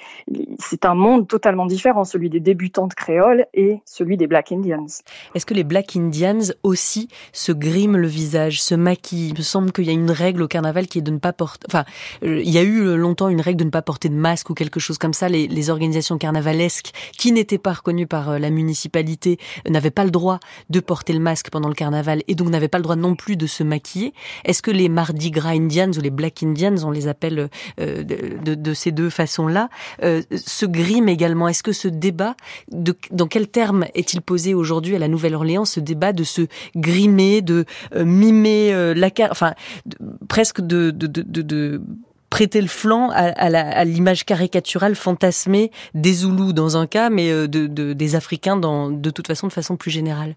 C'est un monde totalement différent, celui des débutantes créoles et celui des Black Indians. Est-ce que les Black Indians aussi se griment le visage, se maquillent? Il me semble qu'il y a une règle au carnaval qui est de ne pas porter... Enfin, euh, il y a eu longtemps une règle de ne pas porter de masque ou quelque chose comme ça. Les, organisations carnavalesques qui n'étaient pas reconnues par euh, la municipalité n'avaient pas le droit de porter le masque pendant le carnaval et donc n'avaient pas le droit non plus de se maquiller. Est-ce que les Mardi Gras Indians ou les Black Indians, on les appelle euh, de, ces deux façons-là, euh, se grime également. Est-ce que ce débat, dans quel terme est-il posé aujourd'hui à la Nouvelle-Orléans, ce débat de se grimer, de euh, mimer euh, la carte, enfin presque de, prêter le flanc à, l'image caricaturale fantasmée des Zoulous dans un cas, mais de, des Africains dans, de toute façon de façon plus générale?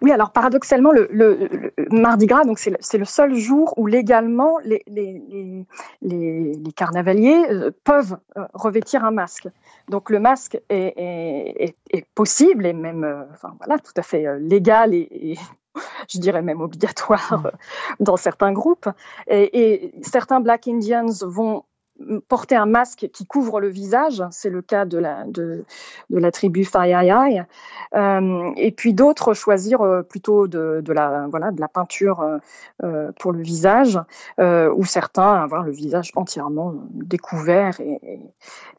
Oui, alors paradoxalement, le, le, Mardi Gras, donc c'est le, le, seul jour où légalement les, les, les, les carnavaliers euh, peuvent euh, revêtir un masque. Donc le masque est, est, est, possible et même, euh, enfin voilà, tout à fait légal et, et je dirais même obligatoire mmh. dans certains groupes. Et, et certains Black Indians vont porter un masque qui couvre le visage, c'est le cas de la, de, de la tribu Fayayay, euh, et puis d'autres choisir euh, plutôt de, de, la, voilà, de la peinture euh, pour le visage, euh, ou certains avoir le visage entièrement découvert et,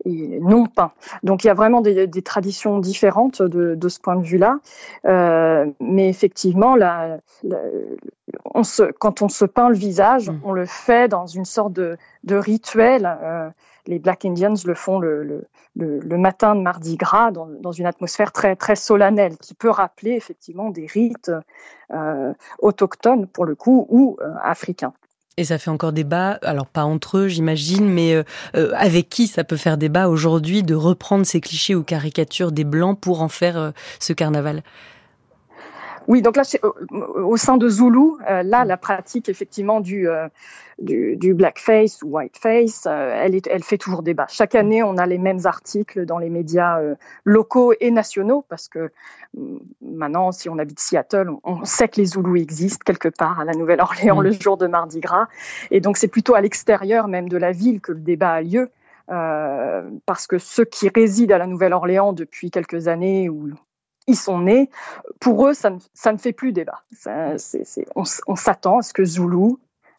et, non peint. Donc il y a vraiment des, des traditions différentes de, de, ce point de vue-là, mais effectivement, la, la, on se, quand on se peint le visage, mmh. on le fait dans une sorte de, de rituel. Euh, les Black Indians le font le, matin de Mardi Gras dans, une atmosphère très, très solennelle qui peut rappeler effectivement des rites euh, autochtones pour le coup ou euh, africains. Et ça fait encore débat, alors pas entre eux j'imagine, mais avec qui ça peut faire débat aujourd'hui de reprendre ces clichés ou caricatures des Blancs pour en faire ce carnaval? Oui, donc là, au, au, sein de Zulu, euh, là, la pratique effectivement du, euh, du, du, blackface ou whiteface, euh, elle, est, elle fait toujours débat. Chaque année, on a les mêmes articles dans les médias euh, locaux et nationaux, parce que mm, maintenant, si on habite Seattle, on, sait que les Zoulous existent quelque part à la Nouvelle-Orléans mmh. le jour de Mardi Gras. Et donc, c'est plutôt à l'extérieur même de la ville que le débat a lieu. Euh, parce que ceux qui résident à la Nouvelle-Orléans depuis quelques années ou ils sont nés, pour eux, ça ne, ça ne fait plus débat. On, s'attend à ce que Zulu,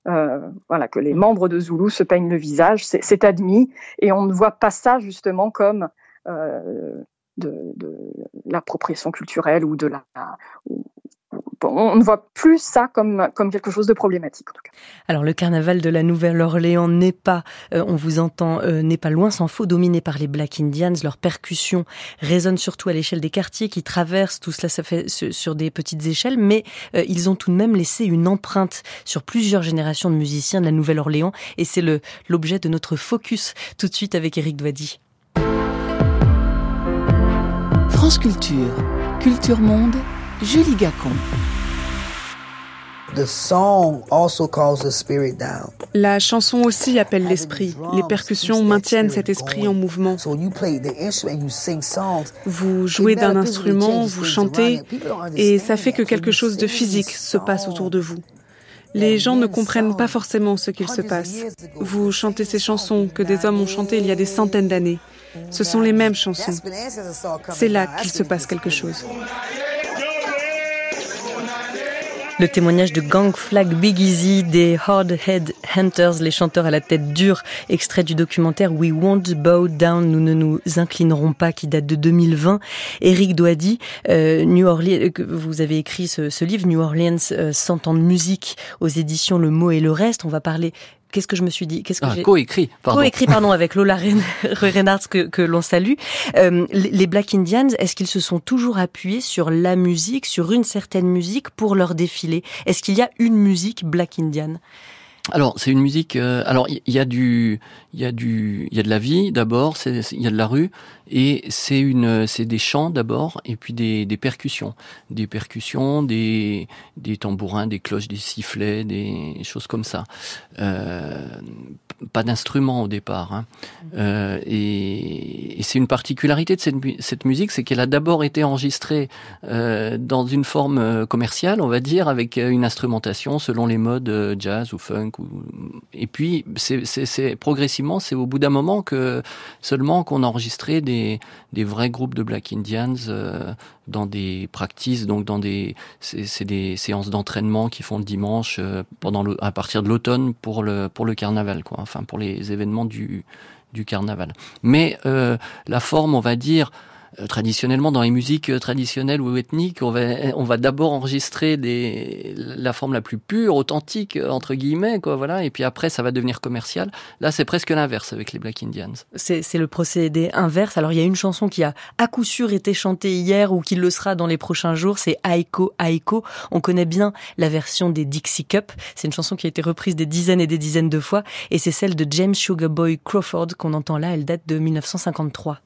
euh, voilà, que les membres de Zulu se peignent le visage, c'est admis, et on ne voit pas ça justement comme euh, de, l'appropriation culturelle ou de la, on ne voit plus ça comme, comme quelque chose de problématique. En tout cas. Alors le carnaval de la Nouvelle-Orléans n'est pas, euh, on vous entend, euh, n'est pas loin s'en faut, dominé par les Black Indians. Leur percussion résonne surtout à l'échelle des quartiers qui traversent. Tout cela ça fait sur des petites échelles, mais euh, ils ont tout de même laissé une empreinte sur plusieurs générations de musiciens de la Nouvelle-Orléans. Et c'est l'objet de notre focus tout de suite avec Eric Doady. France Culture, Culture Monde, Julie Gacon. La chanson aussi appelle l'esprit. Les percussions maintiennent cet esprit en mouvement. Vous jouez d'un instrument, vous chantez, et ça fait que quelque chose de physique se passe autour de vous. Les gens ne comprennent pas forcément ce qu'il se passe. Vous chantez ces chansons que des hommes ont chantées il y a des centaines d'années. Ce sont les mêmes chansons. C'est là qu'il se passe quelque chose. Le témoignage de Gang Flag Big Easy des Hard Head Hunters, les chanteurs à la tête dure, extrait du documentaire We Won't Bow Down, nous ne nous inclinerons pas, qui date de 2020. Eric Doady, New Orleans, euh, vous avez écrit ce, livre, New Orleans, euh, 100 ans de musique aux éditions Le Mot et le Reste. On va parler qu'est-ce que je me suis dit? Qu'est-ce que ah, co-écrit pardon. Co-écrit pardon avec Lola Reynards que, que l'on salue. Euh, les Black Indians, est-ce qu'ils se sont toujours appuyés sur la musique, sur une certaine musique pour leur défilé Est-ce qu'il y a une musique Black Indian? Alors c'est une musique. Euh, alors il y, a du, il y a du, il y a de la vie d'abord. Il y a de la rue et c'est une, c'est des chants d'abord et puis des, des percussions, des percussions, des, des tambourins, des cloches, des sifflets, des choses comme ça. Euh, pas d'instrument au départ. Hein. Euh, et, et c'est une particularité de cette, cette musique, c'est qu'elle a d'abord été enregistrée euh, dans une forme euh, commerciale, on va dire, avec une instrumentation selon les modes euh, jazz ou funk. Ou... Et puis, c'est progressivement, c'est au bout d'un moment que seulement qu'on a enregistré des, des vrais groupes de Black Indians euh, dans des practices, donc dans des, c'est des séances d'entraînement qui font le dimanche euh, pendant à partir de l'automne pour le pour le carnaval, quoi. Enfin pour les événements du du carnaval. Mais euh, la forme, on va dire, traditionnellement dans les musiques euh, traditionnelles ou ethniques, on va, d'abord enregistrer la forme la plus pure, authentique euh, entre guillemets, quoi, voilà, et puis après ça va devenir commercial. Là, c'est presque l'inverse avec les Black Indians. C'est le procédé inverse. Alors il y a une chanson qui a à coup sûr été chantée hier ou qui le sera dans les prochains jours, c'est Aiko Aiko. On connaît bien la version des Dixie Cup. C'est une chanson qui a été reprise des dizaines et des dizaines de fois, et c'est celle de James Sugarboy Crawford qu'on entend là. Elle date de 1953.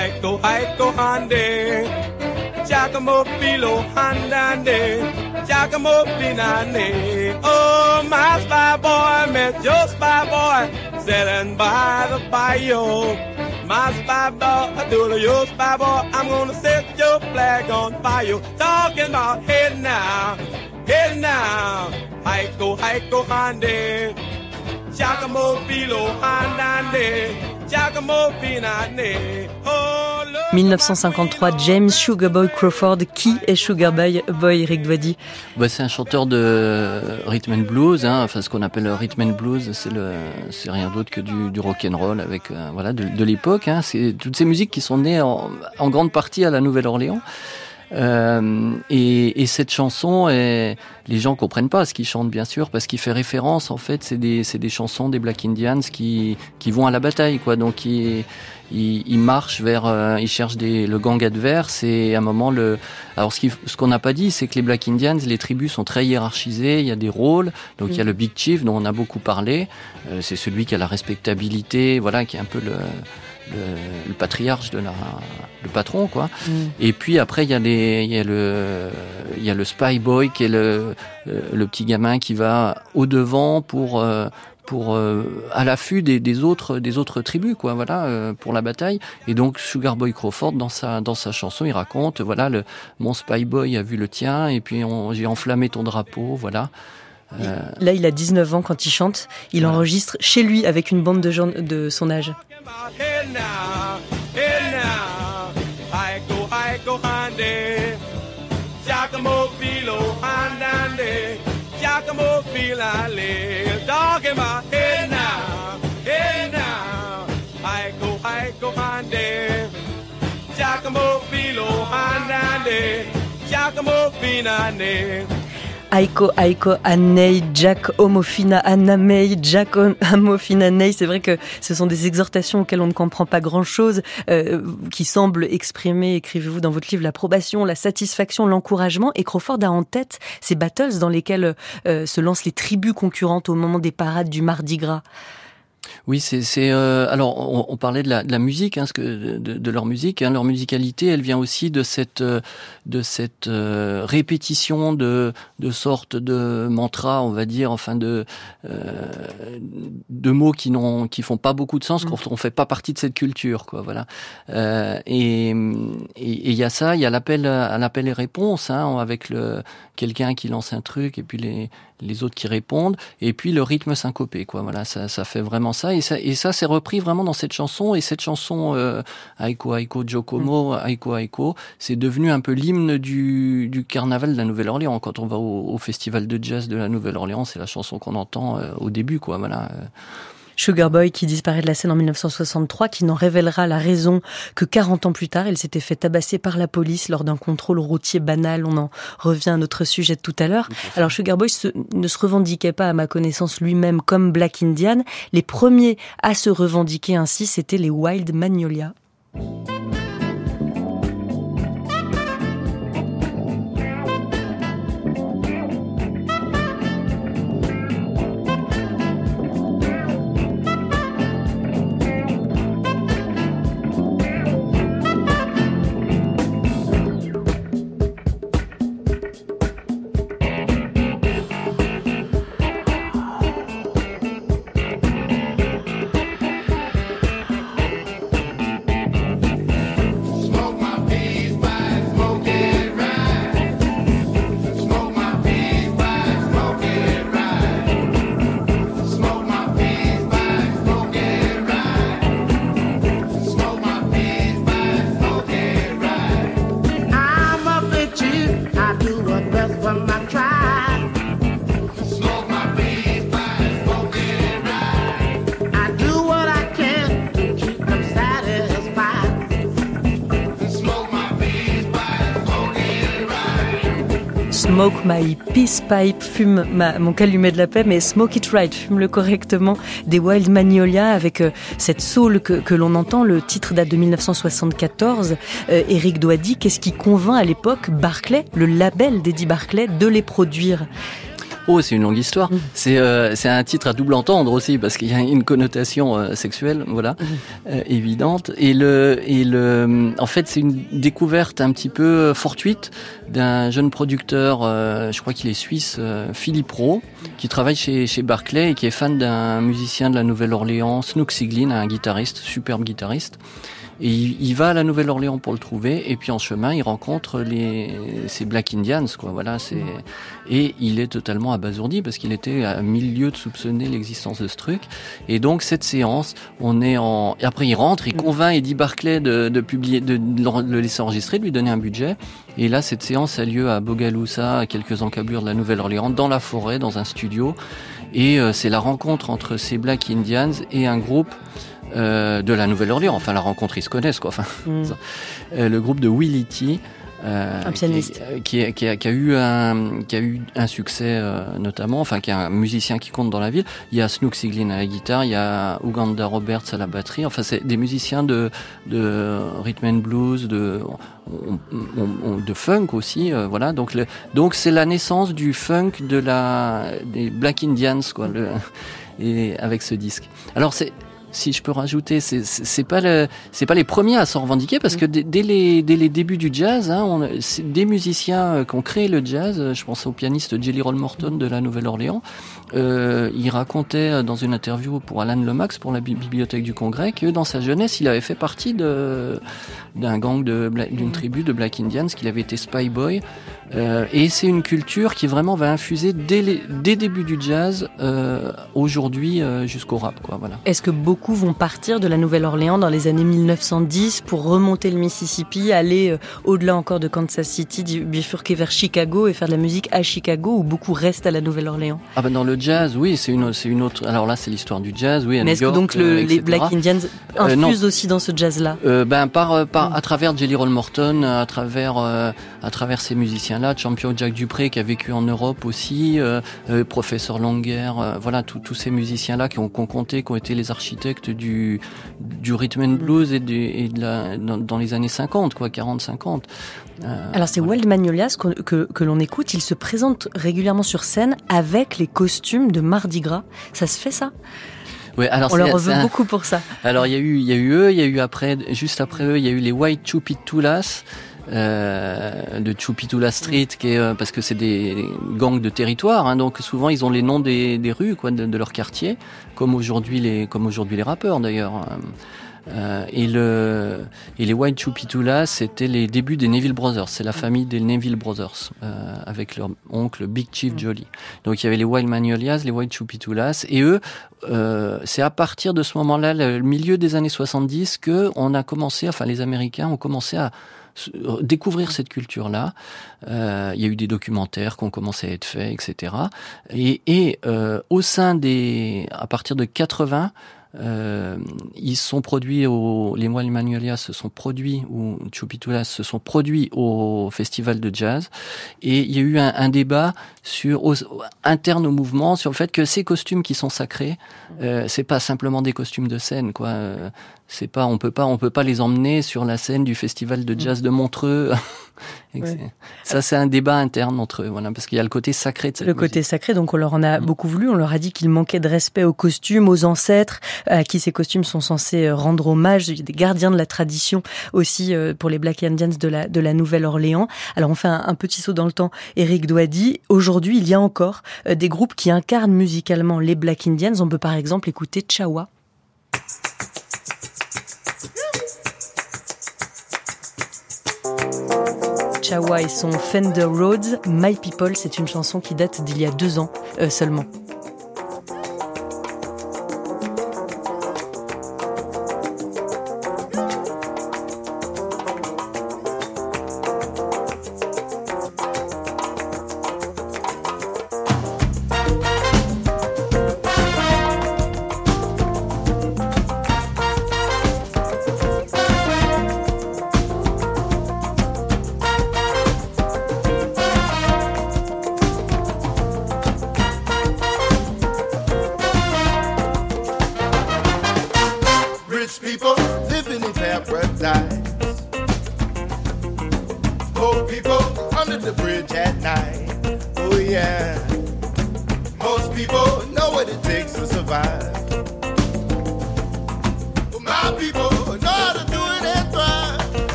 Aiko, Aiko, Hande, Giacomo Pilo, Handande, Giacomo Pinane. Oh, my spy boy met your spy boy, sitting by the bayou. my spy boy, I do your spy boy. I'm gonna set your flag on fire. Talking about hey now, hey now. Haiko, haiko, hande. 1953, James Sugarboy Crawford. Qui est Sugarboy Boy, Eric Doidi bah, C'est un chanteur de rhythm and blues, hein, enfin ce qu'on appelle le rhythm and blues, c'est rien d'autre que du, rock and roll avec euh, voilà de, l'époque. Hein, c'est toutes ces musiques qui sont nées en grande partie à la Nouvelle-Orléans. Euh, et, et, cette chanson, est, les gens comprennent pas ce qu'il chante bien sûr parce qu'il fait référence en fait, c'est des, des chansons des Black Indians qui, qui vont à la bataille quoi. Donc ils, ils, marchent vers, euh, ils cherchent des, le gang adverse et à un moment le. Alors ce, qu'on n'a pas dit, c'est que les Black Indians, les tribus sont très hiérarchisées. Il y a des rôles. Donc il y a le Big Chief dont on a beaucoup parlé. Euh, c'est celui qui a la respectabilité, voilà, qui est un peu le le, le, patriarche de la, le patron quoi. Mm. Et puis après il y a les, il y a le, il y a le spy boy qui est le, euh, le petit gamin qui va au devant pour euh, pour euh, à l'affût des, des, autres des autres tribus quoi voilà euh, pour la bataille et donc Sugar Boy Crawford dans sa dans sa chanson il raconte voilà le mon spy boy a vu le tien et puis j'ai enflammé ton drapeau voilà euh... Là, il a 19 ans quand il chante. Il voilà. enregistre chez lui avec une bande de gens de son âge. my head now, head now. I go, I go, Andy. Giacomo Filo, Andy. Giacomo Filale. Dog in my head now, head now. I go, I. Giacomo Filo, Andy. Giacomo Finale. Aiko Aiko Anei Jack Homofina Anamei Jack Homofina Nei. C'est vrai que ce sont des exhortations auxquelles on ne comprend pas grand-chose, euh, qui semblent exprimer, écrivez-vous dans votre livre, l'approbation, la satisfaction, l'encouragement. Et Crawford a en tête ces battles dans lesquels euh, se lancent les tribus concurrentes au moment des parades du Mardi Gras. Oui, c'est euh, alors on, on, parlait de la, de la musique, hein, ce que, de, de, leur musique, hein, leur musicalité, elle vient aussi de cette de cette euh, répétition de de sortes de mantras, on va dire, enfin de euh, de mots qui n'ont qui font pas beaucoup de sens mmh. quand on fait pas partie de cette culture, quoi. Voilà. Euh, et il y a ça, il y a l'appel à l'appel et réponse, hein, avec le quelqu'un qui lance un truc et puis les les autres qui répondent, et puis le rythme syncopé, quoi. Voilà, ça, ça fait vraiment ça, et ça, et ça c'est repris vraiment dans cette chanson, et cette chanson euh, Aiko Aiko Jokomo, mm. Aiko Aiko, c'est devenu un peu l'hymne du, du carnaval de la Nouvelle-Orléans. Quand on va au, au, festival de jazz de la Nouvelle-Orléans, c'est la chanson qu'on entend euh, au début, quoi. Voilà. Sugar Boy qui disparaît de la scène en 1963, qui n'en révélera la raison que 40 ans plus tard. Il s'était fait tabasser par la police lors d'un contrôle routier banal. On en revient à notre sujet de tout à l'heure. Alors Sugar Boy se, ne se revendiquait pas, à ma connaissance, lui-même comme Black Indian. Les premiers à se revendiquer ainsi, c'était les Wild Magnolia. Smoke My Peace Pipe, fume mon calumet de la paix, mais Smoke It Right, fume-le correctement, des Wild Magnolia avec euh, cette soul que, l'on entend. Le titre date de 1974. Euh, Eric Doady, qu'est-ce qui convainc à l'époque Barclay, le label d'Eddie Barclay, de les produire? Oh, c'est une longue histoire. Mm. C'est euh, c'est un titre à double entendre aussi parce qu'il y a une connotation euh, sexuelle, voilà, mm. euh, évidente. Et le et le en fait, c'est une découverte un petit peu fortuite d'un jeune producteur, je crois qu'il est suisse, Philippe Rowe, qui travaille chez chez Barclay et qui est fan d'un musicien de la Nouvelle-Orléans, Snook Siglin, un guitariste, superbe guitariste. Et il, va à la Nouvelle-Orléans pour le trouver, et puis en chemin, il rencontre les ces Black Indians, quoi. Voilà, c'est et il est totalement abasourdi parce qu'il était à milieu de soupçonner l'existence de ce truc. Et donc cette séance, on est en. Après, il rentre, il convainc Eddie Barclay de, de publier, de le laisser enregistrer, de lui donner un budget. Et là, cette séance a lieu à Bogalusa, à quelques encablures de la Nouvelle-Orléans, dans la forêt, dans un studio. Et euh, c'est la rencontre entre ces Black Indians et un groupe euh, de la Nouvelle-Orléans. Enfin, la rencontre, ils se connaissent, quoi. Enfin, mm. euh, le groupe de Willie T. Euh, un pianiste qui, qui, a, qui, a, eu un qui a eu un succès euh, notamment enfin qui est un musicien qui compte dans la ville il y a Snook Siglin à la guitare il y a Uganda Roberts à la batterie enfin c'est des musiciens de de rhythm and blues de de funk aussi voilà donc le, donc c'est la naissance du funk de la des Black Indians quoi le, et avec ce disque alors c'est si je peux rajouter, c'est pas le, c'est pas les premiers à s'en revendiquer parce que dès, les, dès les débuts du jazz, hein, on, des musiciens euh, qui ont créé le jazz. Euh, je pense au pianiste Jelly Roll Morton de la Nouvelle-Orléans. Euh, il racontait dans une interview pour Alan Lomax pour la bibliothèque du Congrès que dans sa jeunesse, il avait fait partie de d'un gang de d'une tribu de Black Indians, qu'il avait été spy boy. Euh, et c'est une culture qui vraiment va infuser dès les dès débuts du jazz euh, aujourd'hui jusqu'au rap quoi voilà. Est-ce que beaucoup vont partir de la Nouvelle-Orléans dans les années 1910 pour remonter le Mississippi, aller au-delà encore de Kansas City, bifurquer vers Chicago et faire de la musique à Chicago ou beaucoup restent à la Nouvelle-Orléans. Ah ben dans le jazz, oui, c'est une c'est une autre alors là c'est l'histoire du jazz, oui, à Mais est-ce que donc les Black Indians infusent aussi dans ce jazz là Ben par, par à travers Jelly Roll Morton, à travers à travers ces musiciens là, champion Jack Dupré qui a vécu en Europe aussi, euh, euh professeur Langer, euh, voilà tous ces musiciens là qui ont, qui ont, compté, qui ont été les architectes du du rhythm and blues et, du, et de la, dans, les années 50 quoi, 40-50. Euh, Alors c'est Wald Magnolias que, que, que l'on écoute, il se présente régulièrement sur scène avec les costumes de Mardi Gras. Ça se fait ça? Ouais, alors on leur veut beaucoup pour ça. Alors il y a eu, il y a eu eux, il y a eu après, juste après eux, il y a eu les White Chupitulas euh, de Chupitula Street, qui est, euh, parce que c'est des gangs de territoire, hein, donc souvent ils ont les noms des, des rues, quoi, de, de, leur quartier, comme aujourd'hui les, comme aujourd'hui les rappeurs d'ailleurs. Euh, et, le, et les White Chupitulas, c'était les débuts des Neville Brothers. C'est la famille des Neville Brothers, euh, avec leur oncle Big Chief Jolly. Donc il y avait les Wild Magnolias, les White Chupitulas, et eux, euh, c'est à partir de ce moment-là, le milieu des années 70, que on a commencé, enfin les Américains ont commencé à découvrir cette culture-là. Euh, il y a eu des documentaires qui ont commencé à être faits, etc. Et, et euh, au sein des, à partir de 80, euh, ils sont produits au, les moines Manuelia se sont produits ou Chupitulas se sont produits au festival de jazz et il y a eu un, un débat sur au, interne au mouvement sur le fait que ces costumes qui sont sacrés, euh, c'est pas simplement des costumes de scène quoi. Euh, c'est pas on peut pas on peut pas les emmener sur la scène du festival de jazz de Montreux. Ça c'est un débat interne entre eux voilà parce qu'il y a le côté sacré de cette Le côté sacré donc on leur en a mm. beaucoup voulu, on leur a dit qu'il manquait de respect aux costumes, aux ancêtres à qui ces costumes sont censés euh, rendre hommage, il y a des gardiens de la tradition aussi euh, pour les Black Indians de la de la Nouvelle-Orléans. Alors on fait un, un, petit saut dans le temps. Eric Douady, aujourd'hui, il y a encore euh, des groupes qui incarnent musicalement les Black Indians, on peut par exemple écouter Chawa. Chawa et son Fender Rhodes, My People, c'est une chanson qui date d'il y a deux ans euh, seulement.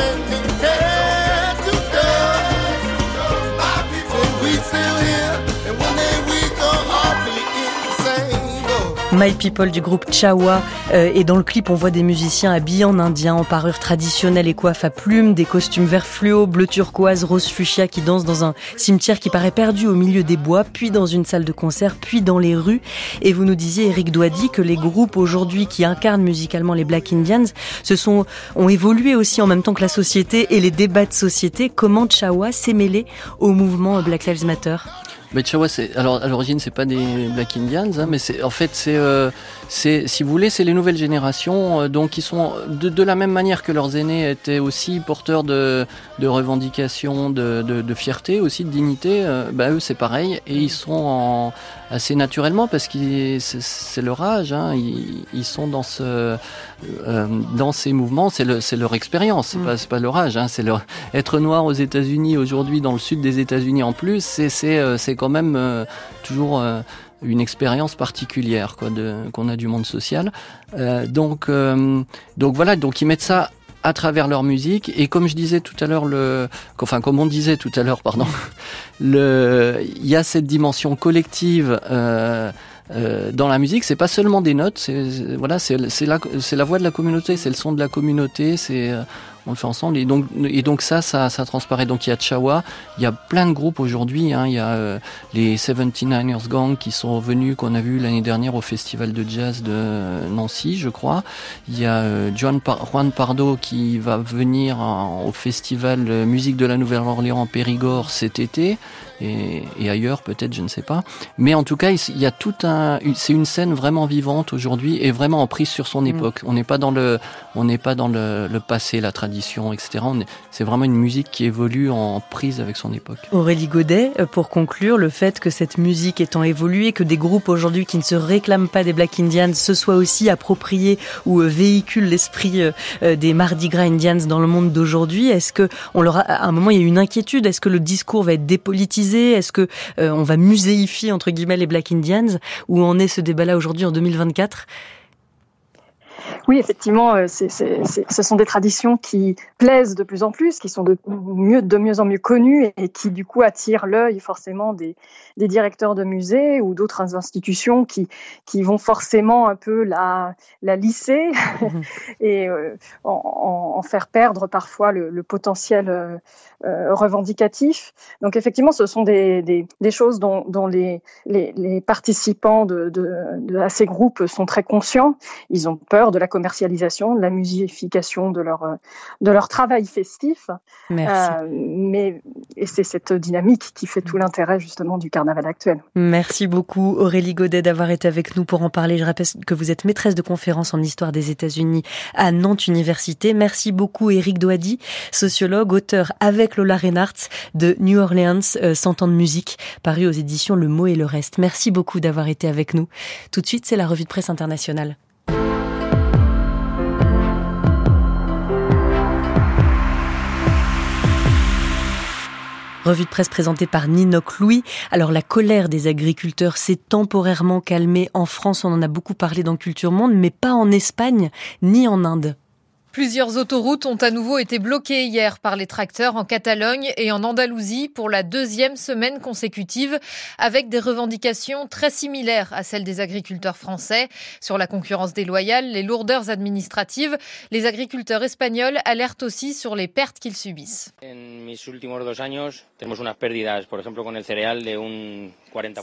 Said so My People du groupe Chawa. Euh, et dans le clip, on voit des musiciens habillés en indien, en parure traditionnelle et coiffes à plumes, des costumes vert fluo, bleu turquoise, rose fuchsia qui dansent dans un cimetière qui paraît perdu au milieu des bois, puis dans une salle de concert, puis dans les rues. Et vous nous disiez, Eric Douadi, que les groupes aujourd'hui qui incarnent musicalement les Black Indians se sont, ont évolué aussi en même temps que la société et les débats de société. Comment Chawa s'est mêlé au mouvement Black Lives Matter? Mais Chawa, c'est alors à l'origine c'est pas des Black Indians, hein, mais c'est en fait c'est euh, c'est si vous voulez c'est les nouvelles générations, euh, donc qui sont de, de la même manière que leurs aînés étaient aussi porteurs de de revendications, de, de, de fierté aussi, de dignité. euh, bah eux c'est pareil et ils sont en, assez naturellement parce que c'est leur âge, hein, ils, ils sont dans ce euh, dans ces mouvements, c'est le, leur expérience, c'est Mm. pas, c'est pas leur âge. Hein, c'est leur être noir aux États-Unis aujourd'hui, dans le sud des États-Unis en plus, c'est euh, c'est quand même euh, toujours euh, une expérience particulière quoi qu'on a du monde social. Euh, donc donc voilà, donc ils mettent ça à travers leur musique et comme je disais tout à l'heure le enfin comme on disait tout à l'heure pardon le il y a cette dimension collective dans la musique, c'est pas seulement des notes, c'est voilà, c'est la c'est la voix de la communauté, c'est le son de la communauté, c'est on le fait ensemble et donc et donc ça ça ça transparaît. Donc il y a Chawa, il y a plein de groupes aujourd'hui, hein, il y a euh, les 79ers Gang qui sont venus qu'on a vu l'année dernière au festival de jazz de Nancy, je crois. Il y a euh, Juan, Par- Juan Pardo qui va venir en- au festival euh, musique de la Nouvelle-Orléans en Périgord cet été et, et ailleurs peut-être, je ne sais pas. Mais en tout cas, il y a tout un, c'est une scène vraiment vivante aujourd'hui et vraiment en prise sur son époque. On n'est pas dans le, on n'est pas dans le, le passé, la tradition, C'est vraiment une musique qui évolue en prise avec son époque. Aurélie Godet, euh, pour conclure, le fait que cette musique étant évolué, que des groupes aujourd'hui qui ne se réclament pas des Black Indians se soient aussi appropriés ou euh, véhiculent l'esprit euh, des Mardi Gras Indians dans le monde d'aujourd'hui, est-ce que on leur a, à un moment il y a une inquiétude? Est-ce que le discours va être dépolitisé? Est-ce que on va muséifier entre guillemets les Black Indians? Où en est ce débat-là aujourd'hui en 2024 Oui, effectivement, euh, c'est, c'est, c'est- ce sont des traditions qui plaisent de plus en plus, qui sont de mieux, de mieux en mieux connues et qui, du coup, attirent l'œil forcément des, des directeurs de musées ou d'autres institutions qui, qui vont forcément un peu la, la lisser et euh, en, en- en faire perdre parfois le, le potentiel euh, revendicatif. Donc, effectivement, ce sont des, des, des choses dont, dont les, les, les participants de, de, de, à ces groupes sont très conscients. Ils ont peur de la commercialisation, de la musification de leur, de leur travail festif. Merci. Euh, mais et c'est cette dynamique qui fait tout l'intérêt justement du carnaval actuel. Merci beaucoup Aurélie Godet d'avoir été avec nous pour en parler. Je rappelle que vous êtes maîtresse de conférence en histoire des États-Unis à Nantes Université. Merci beaucoup Eric Doady, sociologue, auteur avec Lola Reinhardt de New Orleans, euh, 100 ans de musique, paru aux éditions Le Mot et le Reste. Merci beaucoup d'avoir été avec nous. Tout de suite, c'est la revue de presse internationale. Revue de presse présentée par Ninoc Louis. Alors la colère des agriculteurs s'est temporairement calmée en France, on en a beaucoup parlé dans Culture Monde, mais pas en Espagne ni en Inde. Plusieurs autoroutes ont à nouveau été bloquées hier par les tracteurs en Catalogne et en Andalousie pour la deuxième semaine consécutive, avec des revendications très similaires à celles des agriculteurs français sur la concurrence déloyale, les lourdeurs administratives. Les agriculteurs espagnols alertent aussi sur les pertes qu'ils subissent.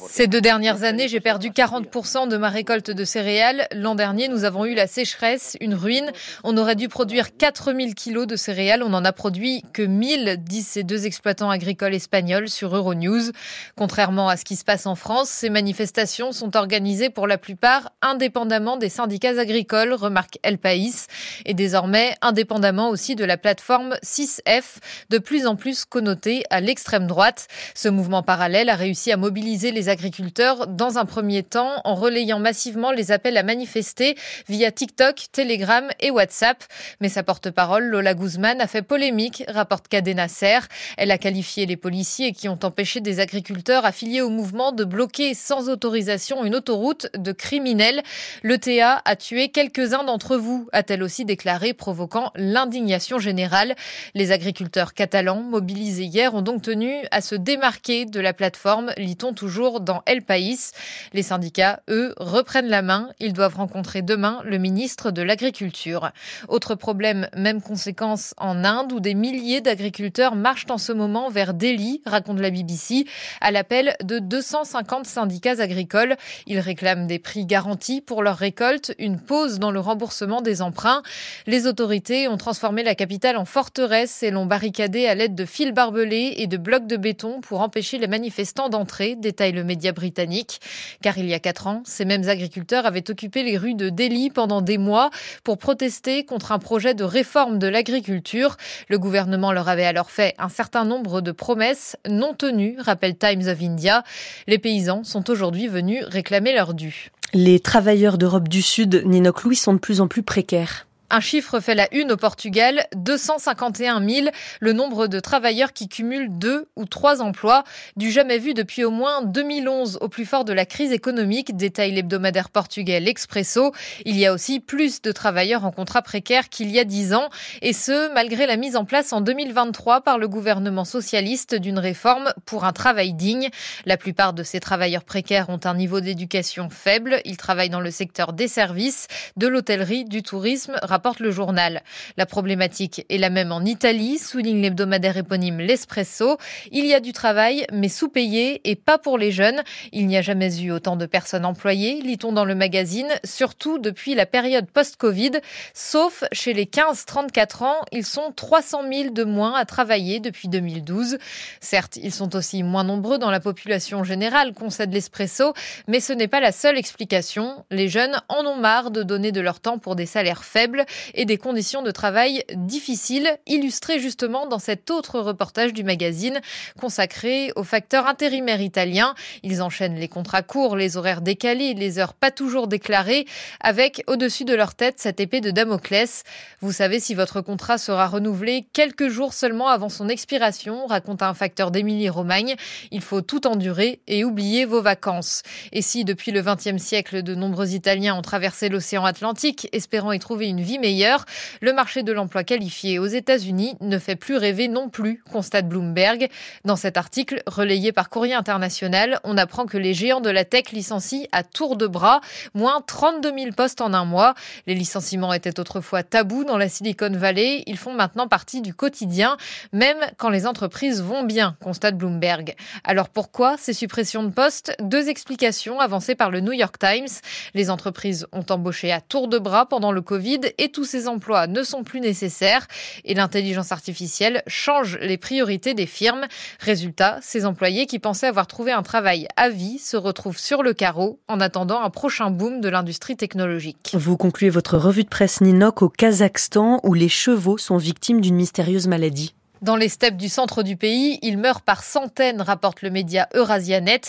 Ces deux dernières années, j'ai perdu 40% de ma récolte de céréales. L'an dernier, nous avons eu la sécheresse, une ruine. On aurait dû produire 4000 kilos de céréales, on n'en a produit que 1000, disent ces deux exploitants agricoles espagnols sur Euronews. Contrairement à ce qui se passe en France, ces manifestations sont organisées pour la plupart indépendamment des syndicats agricoles, remarque El País, et désormais indépendamment aussi de la plateforme 6F, de plus en plus connotée à l'extrême droite. Ce mouvement parallèle a réussi à mobiliser les agriculteurs dans un premier temps en relayant massivement les appels à manifester via TikTok, Telegram et WhatsApp. Mais sa porte-parole, Lola Guzman, a fait polémique, rapporte Cadena Ser. Elle a qualifié les policiers qui ont empêché des agriculteurs affiliés au mouvement de bloquer sans autorisation une autoroute de criminels. Le TA a tué quelques-uns d'entre vous, a-t-elle aussi déclaré, provoquant l'indignation générale. Les agriculteurs catalans mobilisés hier ont donc tenu à se démarquer de la plateforme, lit-on toujours dans El País. Les syndicats, eux, reprennent la main. Ils doivent rencontrer demain le ministre de l'Agriculture. Autre problème, même conséquence en Inde, où des milliers d'agriculteurs marchent en ce moment vers Delhi, raconte la BBC, à l'appel de 250 syndicats agricoles. Ils réclament des prix garantis pour leur récolte, une pause dans le remboursement des emprunts. Les autorités ont transformé la capitale en forteresse et l'ont barricadée à l'aide de fils barbelés et de blocs de béton pour empêcher les manifestants d'entrer, détaille le média britannique. Car il y a quatre ans, ces mêmes agriculteurs avaient occupé les rues de Delhi pendant des mois pour protester contre un projet de réforme de l'agriculture. Le gouvernement leur avait alors fait un certain nombre de promesses non tenues, rappelle Times of India. Les paysans sont aujourd'hui venus réclamer leur dû. Les travailleurs d'Europe du Sud, Ninoc Louis, sont de plus en plus précaires. Un chiffre fait la une au Portugal, 251 000, le nombre de travailleurs qui cumulent deux ou trois emplois, du jamais vu depuis au moins 2011 au plus fort de la crise économique, détaille l'hebdomadaire portugais L'Expresso. Il y a aussi plus de travailleurs en contrat précaire qu'il y a dix ans, et ce, malgré la mise en place en 2023 par le gouvernement socialiste d'une réforme pour un travail digne. La plupart de ces travailleurs précaires ont un niveau d'éducation faible. Ils travaillent dans le secteur des services, de l'hôtellerie, du tourisme, rapporte le journal. La problématique est la même en Italie, souligne l'hebdomadaire éponyme L'Espresso. Il y a du travail, mais sous-payé et pas pour les jeunes. Il n'y a jamais eu autant de personnes employées, lit-on dans le magazine, surtout depuis la période post-Covid. Sauf chez les 15-34 ans, ils sont 300 000 de moins à travailler depuis 2012. Certes, ils sont aussi moins nombreux dans la population générale, concède l'Espresso, mais ce n'est pas la seule explication. Les jeunes en ont marre de donner de leur temps pour des salaires faibles et des conditions de travail difficiles, illustrées justement dans cet autre reportage du magazine consacré aux facteurs intérimaires italiens. Ils enchaînent les contrats courts, les horaires décalés, les heures pas toujours déclarées, avec au-dessus de leur tête cette épée de Damoclès. Vous savez si votre contrat sera renouvelé quelques jours seulement avant son expiration, raconte un facteur d'Émilie-Romagne. Il faut tout endurer et oublier vos vacances. Et si depuis le XXe siècle, de nombreux Italiens ont traversé l'océan Atlantique, espérant y trouver une vie meilleure, le marché de l'emploi qualifié aux États-Unis ne fait plus rêver non plus, constate Bloomberg. Dans cet article, relayé par Courrier International, on apprend que les géants de la tech licencient à tour de bras, moins 32 000 postes en un mois. Les licenciements étaient autrefois tabous dans la Silicon Valley, ils font maintenant partie du quotidien, même quand les entreprises vont bien, constate Bloomberg. Alors pourquoi ces suppressions de postes? Deux explications avancées par le New York Times. Les entreprises ont embauché à tour de bras pendant le Covid et tous ces emplois ne sont plus nécessaires et l'intelligence artificielle change les priorités des firmes. Résultat, ces employés qui pensaient avoir trouvé un travail à vie se retrouvent sur le carreau en attendant un prochain boom de l'industrie technologique. Vous concluez votre revue de presse Ninok au Kazakhstan où les chevaux sont victimes d'une mystérieuse maladie. Dans les steppes du centre du pays, ils meurent par centaines, rapporte le média Eurasianet,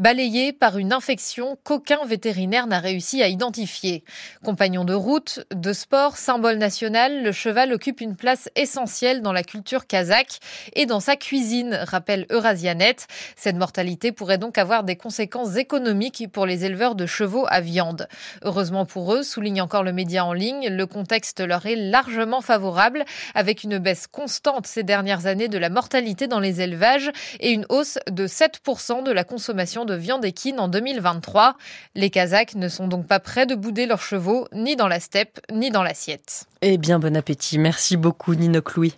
balayés par une infection qu'aucun vétérinaire n'a réussi à identifier. Compagnon de route, de sport, symbole national, le cheval occupe une place essentielle dans la culture kazakh et dans sa cuisine, rappelle Eurasianet. Cette mortalité pourrait donc avoir des conséquences économiques pour les éleveurs de chevaux à viande. Heureusement pour eux, souligne encore le média en ligne, le contexte leur est largement favorable, avec une baisse constante ces dernières dernières années de la mortalité dans les élevages et une hausse de 7% de la consommation de viande équine en 2023. Les Kazakhs ne sont donc pas prêts de bouder leurs chevaux ni dans la steppe ni dans l'assiette. Eh bien, bon appétit. Merci beaucoup, Nino Louis.